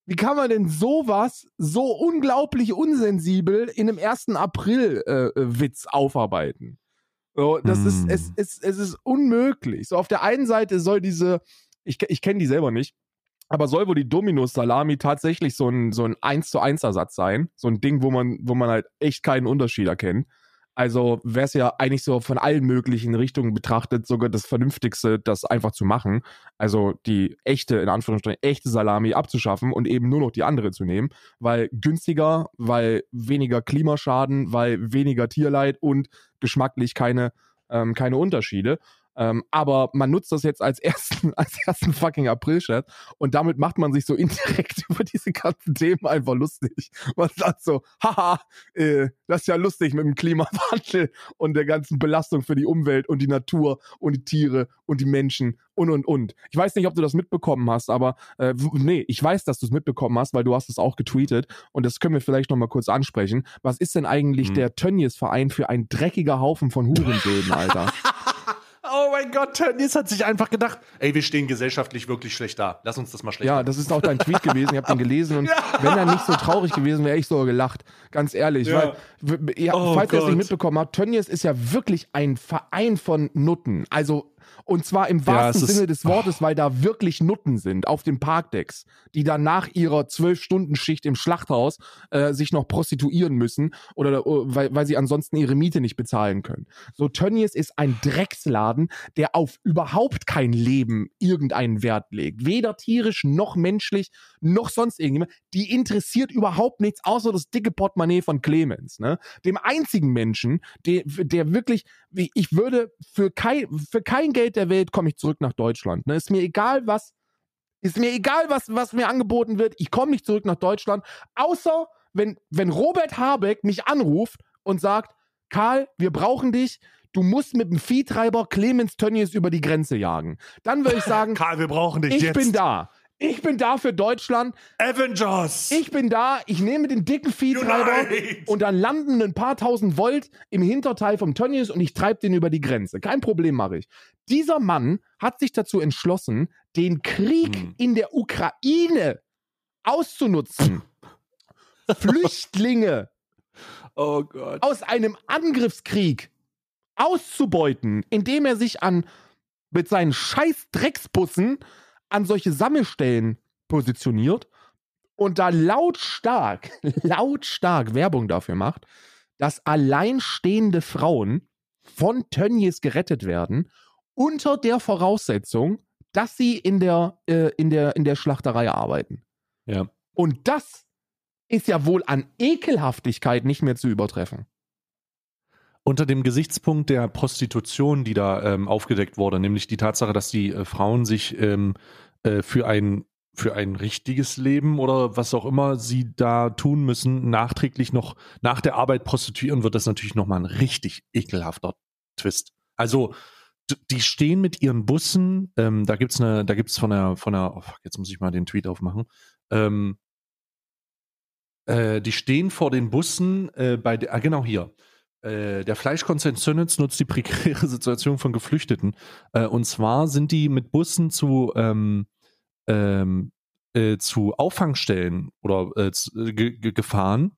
wie kann man denn sowas so unglaublich unsensibel in einem 1. April-Witz aufarbeiten? So, das Hm. ist, es, es, es ist unmöglich. So, auf der einen Seite soll diese, ich, ich kenne die selber nicht, aber soll wohl die Dominos Salami tatsächlich so ein, so ein 1 zu 1 Ersatz sein? So ein Ding, wo man, wo man halt echt keinen Unterschied erkennt. Also wäre es ja eigentlich so von allen möglichen Richtungen betrachtet sogar das Vernünftigste, das einfach zu machen. Also die echte, in Anführungsstrichen, echte Salami abzuschaffen und eben nur noch die andere zu nehmen, weil günstiger, weil weniger Klimaschaden, weil weniger Tierleid und geschmacklich keine, ähm, keine Unterschiede. Ähm, aber man nutzt das jetzt als ersten, als ersten fucking April-Chat und damit macht man sich so indirekt über diese ganzen Themen einfach lustig. Man sagt so, haha, äh, das ist ja lustig mit dem Klimawandel und der ganzen Belastung für die Umwelt und die Natur und die Tiere und die Menschen und und und. Ich weiß nicht, ob du das mitbekommen hast, aber äh, nee, ich weiß, dass du es mitbekommen hast, weil du hast es auch getweetet und das können wir vielleicht noch mal kurz ansprechen. Was ist denn eigentlich Hm. der Tönnies-Verein für ein dreckiger Haufen von Hurensöhnen, Alter? Oh mein Gott, Tönnies hat sich einfach gedacht, ey, wir stehen gesellschaftlich wirklich schlecht da. Lass uns das mal schlecht Ja, das ist auch dein Tweet gewesen. Ich habe den gelesen und Ja. wenn er nicht so traurig gewesen wäre, ich sogar gelacht. Ganz ehrlich. Ja. Weil, ja, Oh falls ihr es nicht mitbekommen habt, Tönnies ist ja wirklich ein Verein von Nutten. Also, und zwar im Ja, wahrsten ist- Sinne des Wortes, weil da wirklich Nutten sind auf den Parkdecks, die dann nach ihrer Zwölf-Stunden-Schicht im Schlachthaus äh, sich noch prostituieren müssen oder äh, weil, weil sie ansonsten ihre Miete nicht bezahlen können. So, Tönnies ist ein Drecksladen, der auf überhaupt kein Leben irgendeinen Wert legt. Weder tierisch noch menschlich noch sonst irgendjemand. Die interessiert überhaupt nichts außer das dicke Portemonnaie von Clemens. Ne? Dem einzigen Menschen, der, der wirklich, wie- ich würde für kein, für kein Geld der Welt komme ich zurück nach Deutschland. Ne? Ist mir egal, was, ist mir egal, was, was mir angeboten wird. Ich komme nicht zurück nach Deutschland, außer wenn, wenn Robert Habeck mich anruft und sagt, Karl, wir brauchen dich. Du musst mit dem Viehtreiber Clemens Tönnies über die Grenze jagen. Dann würde ich sagen, Karl, wir brauchen dich ich jetzt. bin da. Ich bin da für Deutschland. Avengers. Ich bin da. Ich nehme den dicken Viehtreiber und dann landen ein paar tausend Volt im Hinterteil vom Tönnies und ich treibe den über die Grenze. Kein Problem mache ich. Dieser Mann hat sich dazu entschlossen, den Krieg Hm. in der Ukraine auszunutzen. Flüchtlinge oh Gott. aus einem Angriffskrieg auszubeuten, indem er sich an mit seinen scheiß Drecksbussen an solche Sammelstellen positioniert und da lautstark, lautstark Werbung dafür macht, dass alleinstehende Frauen von Tönnies gerettet werden, unter der Voraussetzung, dass sie in der, äh, in der, in der Schlachterei arbeiten. Ja. Und das ist ja wohl an Ekelhaftigkeit nicht mehr zu übertreffen. Unter dem Gesichtspunkt der Prostitution, die da ähm, aufgedeckt wurde, nämlich die Tatsache, dass die äh, Frauen sich ähm, äh, für ein für ein richtiges Leben oder was auch immer sie da tun müssen, nachträglich noch nach der Arbeit prostituieren, wird das natürlich nochmal ein richtig ekelhafter Twist. Also die stehen mit ihren Bussen, ähm, da gibt's eine, da gibt's von der, von der, oh, jetzt muss ich mal den Tweet aufmachen, ähm, äh, die stehen vor den Bussen äh, bei, der, ah, genau hier, äh, der Fleischkonzern Sönitz nutzt die prekäre Situation von Geflüchteten. Äh, und zwar sind die mit Bussen zu, ähm, ähm, äh, zu Auffangstellen oder äh, zu, gefahren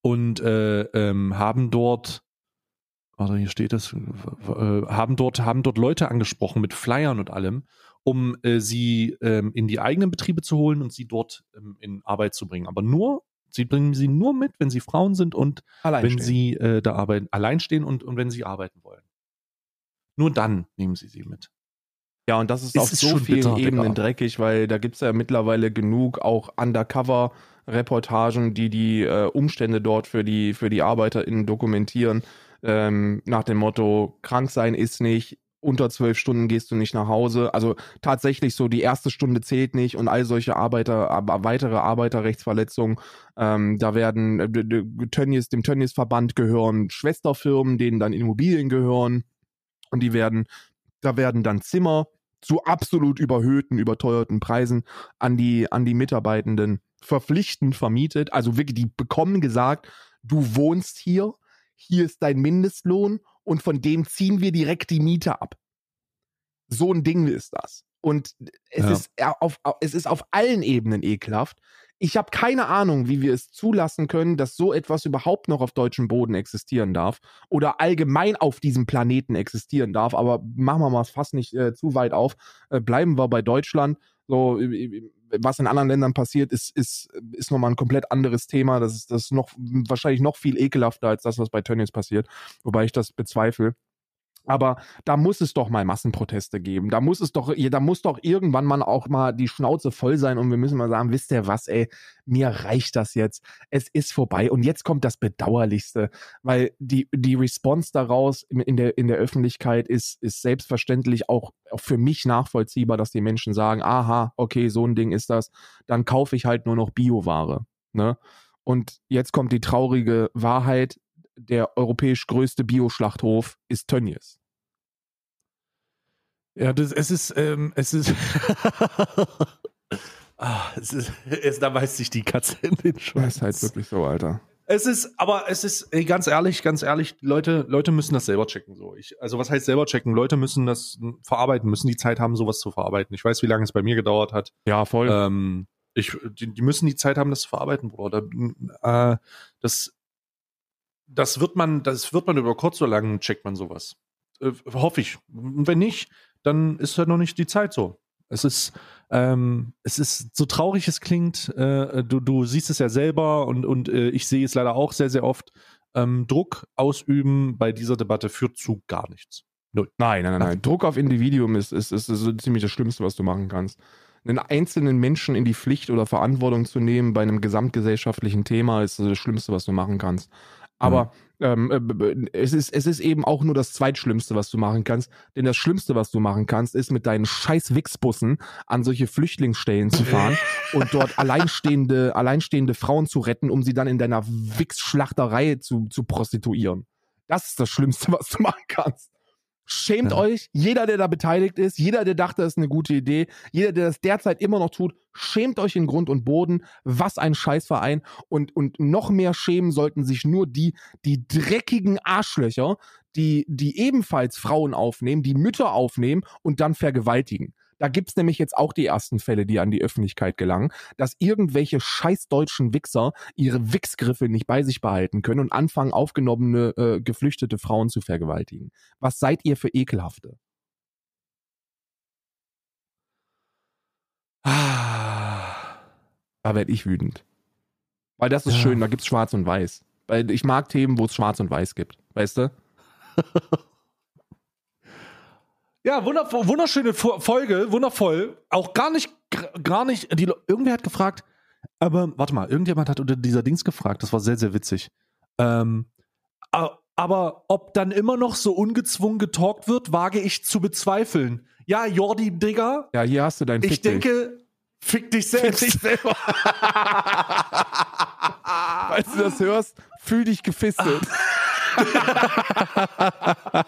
und ähm, haben dort warte, hier steht es, haben dort, haben dort Leute angesprochen mit Flyern und allem, um äh, sie ähm, in die eigenen Betriebe zu holen und sie dort ähm, in Arbeit zu bringen. Aber nur, sie bringen sie nur mit, wenn sie Frauen sind und wenn sie äh, da arbeiten, allein stehen und, und wenn sie arbeiten wollen. Nur dann nehmen sie sie mit. Ja, und das ist, ist auf so vielen bitter, Ebenen Digga. dreckig, weil da gibt es ja mittlerweile genug auch Undercover-Reportagen, die die äh, Umstände dort für die, für die ArbeiterInnen dokumentieren ähm, nach dem Motto, krank sein ist nicht, unter zwölf Stunden gehst du nicht nach Hause. Also tatsächlich so, die erste Stunde zählt nicht und all solche Arbeiter, weitere Arbeiterrechtsverletzungen. Ähm, da werden äh, Tönnies, dem Tönnies-Verband gehören Schwesterfirmen, denen dann Immobilien gehören. Und die werden, da werden dann Zimmer zu absolut überhöhten, überteuerten Preisen an die, an die Mitarbeitenden verpflichtend vermietet. Also wirklich, die bekommen gesagt, du wohnst hier, hier ist dein Mindestlohn und von dem ziehen wir direkt die Miete ab. So ein Ding ist das. Und es, ja. ist, auf, es ist auf allen Ebenen ekelhaft. Ich habe keine Ahnung, wie wir es zulassen können, dass so etwas überhaupt noch auf deutschem Boden existieren darf oder allgemein auf diesem Planeten existieren darf. Aber machen wir mal fast nicht äh, zu weit auf. Äh, bleiben wir bei Deutschland. So, was in anderen Ländern passiert, ist, ist, ist nochmal ein komplett anderes Thema. Das ist, das ist noch wahrscheinlich noch viel ekelhafter als das, was bei Tönnies passiert, wobei ich das bezweifle. Aber da muss es doch mal Massenproteste geben. Da muss es doch, da muss doch irgendwann mal auch mal die Schnauze voll sein und wir müssen mal sagen, wisst ihr was, ey, mir reicht das jetzt. Es ist vorbei. Und jetzt kommt das Bedauerlichste, weil die, die Response daraus in der, in der Öffentlichkeit ist, ist selbstverständlich auch, auch für mich nachvollziehbar, dass die Menschen sagen, aha, okay, so ein Ding ist das. Dann kaufe ich halt nur noch Bioware. Ne? Und jetzt kommt die traurige Wahrheit der europäisch größte Bioschlachthof ist Tönnies. Ja, das, es ist, ähm, es ist, ah, es ist, es, da beißt sich die Katze in den Schwanz. Das ist halt wirklich so, Alter. Es ist, aber es ist, ey, ganz ehrlich, ganz ehrlich, Leute, Leute müssen das selber checken, so. Ich, also was heißt selber checken? Leute müssen das verarbeiten, müssen die Zeit haben, sowas zu verarbeiten. Ich weiß, wie lange es bei mir gedauert hat. Ja, voll. Ähm, ich, die, die müssen die Zeit haben, das zu verarbeiten, Bruder. Da, äh, das, das wird man, das wird man über kurz oder lang checkt man sowas. Äh, hoffe ich. Und wenn nicht, dann ist halt noch nicht die Zeit so. Es ist, ähm, es ist so traurig es klingt. Äh, du, du siehst es ja selber und, und äh, ich sehe es leider auch sehr, sehr oft. Ähm, Druck ausüben bei dieser Debatte führt zu gar nichts. Null. Nein, nein, nein, nein. Druck auf Individuum ist, ist, ist, ist so ziemlich das Schlimmste, was du machen kannst. Einen einzelnen Menschen in die Pflicht oder Verantwortung zu nehmen bei einem gesamtgesellschaftlichen Thema ist das Schlimmste, was du machen kannst. Aber mhm. ähm, es, ist, es ist eben auch nur das Zweitschlimmste, was du machen kannst. Denn das Schlimmste, was du machen kannst, ist mit deinen scheiß Wichsbussen an solche Flüchtlingsstellen zu fahren und dort alleinstehende, alleinstehende Frauen zu retten, um sie dann in deiner Wichsschlachterei zu, zu prostituieren. Das ist das Schlimmste, was du machen kannst. Schämt ja. euch, jeder, der da beteiligt ist, jeder, der dachte, das ist eine gute Idee, jeder, der das derzeit immer noch tut, schämt euch in Grund und Boden. Was ein Scheißverein. Und, und noch mehr schämen sollten sich nur die, die dreckigen Arschlöcher, die, die ebenfalls Frauen aufnehmen, die Mütter aufnehmen und dann vergewaltigen. Da gibt's nämlich jetzt auch die ersten Fälle, die an die Öffentlichkeit gelangen, dass irgendwelche scheiß deutschen Wichser ihre Wichsgriffe nicht bei sich behalten können und anfangen, aufgenommene, äh, geflüchtete Frauen zu vergewaltigen. Was seid ihr für Ekelhafte? Ah, da werde ich wütend. Weil das ist ja. schön, da gibt's schwarz und weiß. Weil ich mag Themen, wo es schwarz und weiß gibt. Weißt du? Ja, wunderschöne Fo- Folge, wundervoll. Auch gar nicht, gar nicht. Die, irgendwer hat gefragt, aber warte mal, irgendjemand hat unter dieser Dings gefragt. Das war sehr, sehr witzig. Ähm, aber ob dann immer noch so ungezwungen getalkt wird, wage ich zu bezweifeln. Ja, Jordi, Digga, Ja, hier hast du dein ich Fick dich. denke, fick dich selbst. Fick dich selber. Falls du das hörst, fühl dich gefistet.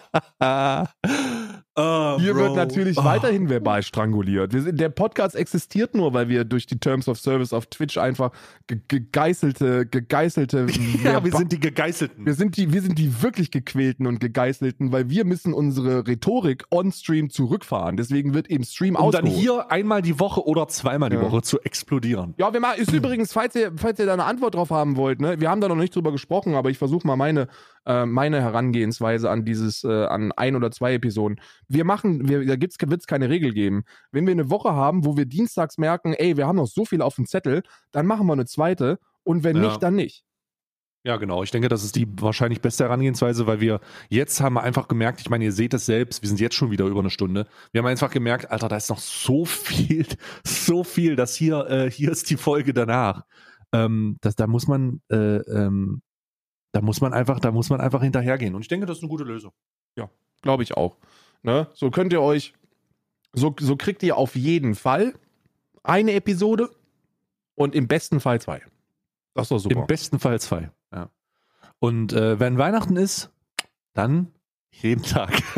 Wird natürlich Ah. weiterhin verbal stranguliert. Sind, der Podcast existiert nur, weil wir durch die Terms of Service auf Twitch einfach ge gegeißelte, gegeißelte. Ja, wir sind die Gegeißelten. wir sind die, wir sind die wirklich gequälten und gegeißelten, weil wir müssen unsere Rhetorik on-stream zurückfahren. Deswegen wird eben Stream um dann ausgeholt. hier einmal die Woche oder zweimal die Ja. Woche zu explodieren. Ja, wir machen, ist übrigens, falls ihr, falls ihr da eine Antwort drauf haben wollt, ne, wir haben da noch nicht drüber gesprochen, aber ich versuche mal meine, äh, meine Herangehensweise an dieses, äh, an ein oder zwei Episoden. Wir machen, wir, da gibt's, wird's keine Regel geben. Wenn wir eine Woche haben, wo wir dienstags merken, ey, wir haben noch so viel auf dem Zettel, dann machen wir eine zweite und wenn Ja. nicht, dann nicht. Ja, genau. Ich denke, das ist die wahrscheinlich beste Herangehensweise, weil wir jetzt haben wir einfach gemerkt, ich meine, ihr seht es selbst, wir sind jetzt schon wieder über eine Stunde. Wir haben einfach gemerkt, Alter, da ist noch so viel, so viel, dass hier, äh, hier ist die Folge danach. Ähm, das, da muss man, äh, ähm, da muss man einfach, da muss man einfach hinterhergehen. Und ich denke, das ist eine gute Lösung. Glaube ich auch. Ne? So könnt ihr euch, so, so kriegt ihr auf jeden Fall eine Episode und im besten Fall zwei. Das ist doch super. Im besten Fall zwei. Ja. Und äh, wenn Weihnachten ist, dann jeden Tag.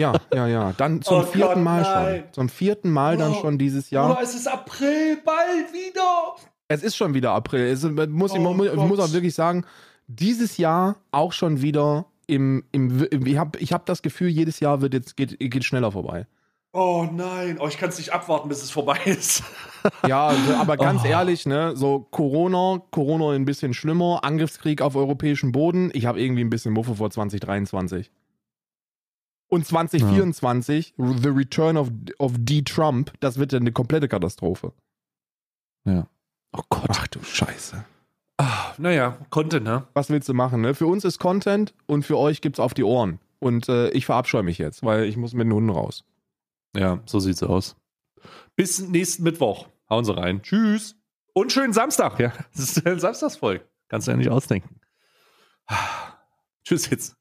Ja, ja, ja. Dann zum Oh vierten Gott, Mal nein. schon. Zum vierten Mal dann Oh. schon dieses Jahr. es ist April, bald wieder. Es ist schon wieder April. Es muss, ich, Oh muss, ich muss auch wirklich sagen, dieses Jahr auch schon wieder im, im, im ich habe ich hab das Gefühl, jedes Jahr wird jetzt geht, geht schneller vorbei. Oh nein, oh, ich kann es nicht abwarten, bis es vorbei ist. Ja, also, aber ganz Oh. ehrlich, ne, so Corona, Corona ein bisschen schlimmer, Angriffskrieg auf europäischem Boden. Ich habe irgendwie ein bisschen Muffe vor 2023. Und 2024, The Return of, of D. Trump, das wird ja eine komplette Katastrophe. Ja. Oh Gott. Ach du Scheiße. Naja, konnte, ne? Was willst du machen, ne? Für uns ist Content und für euch gibt's auf die Ohren. Und äh, ich verabscheue mich jetzt, weil ich muss mit den Hunden raus. Ja, so sieht's aus. Bis nächsten Mittwoch. Hauen Sie rein. Tschüss. Und schönen Samstag. Ja, das ist ein Samstagsfolge. Kannst du ja nicht ausdenken. Tschüss jetzt.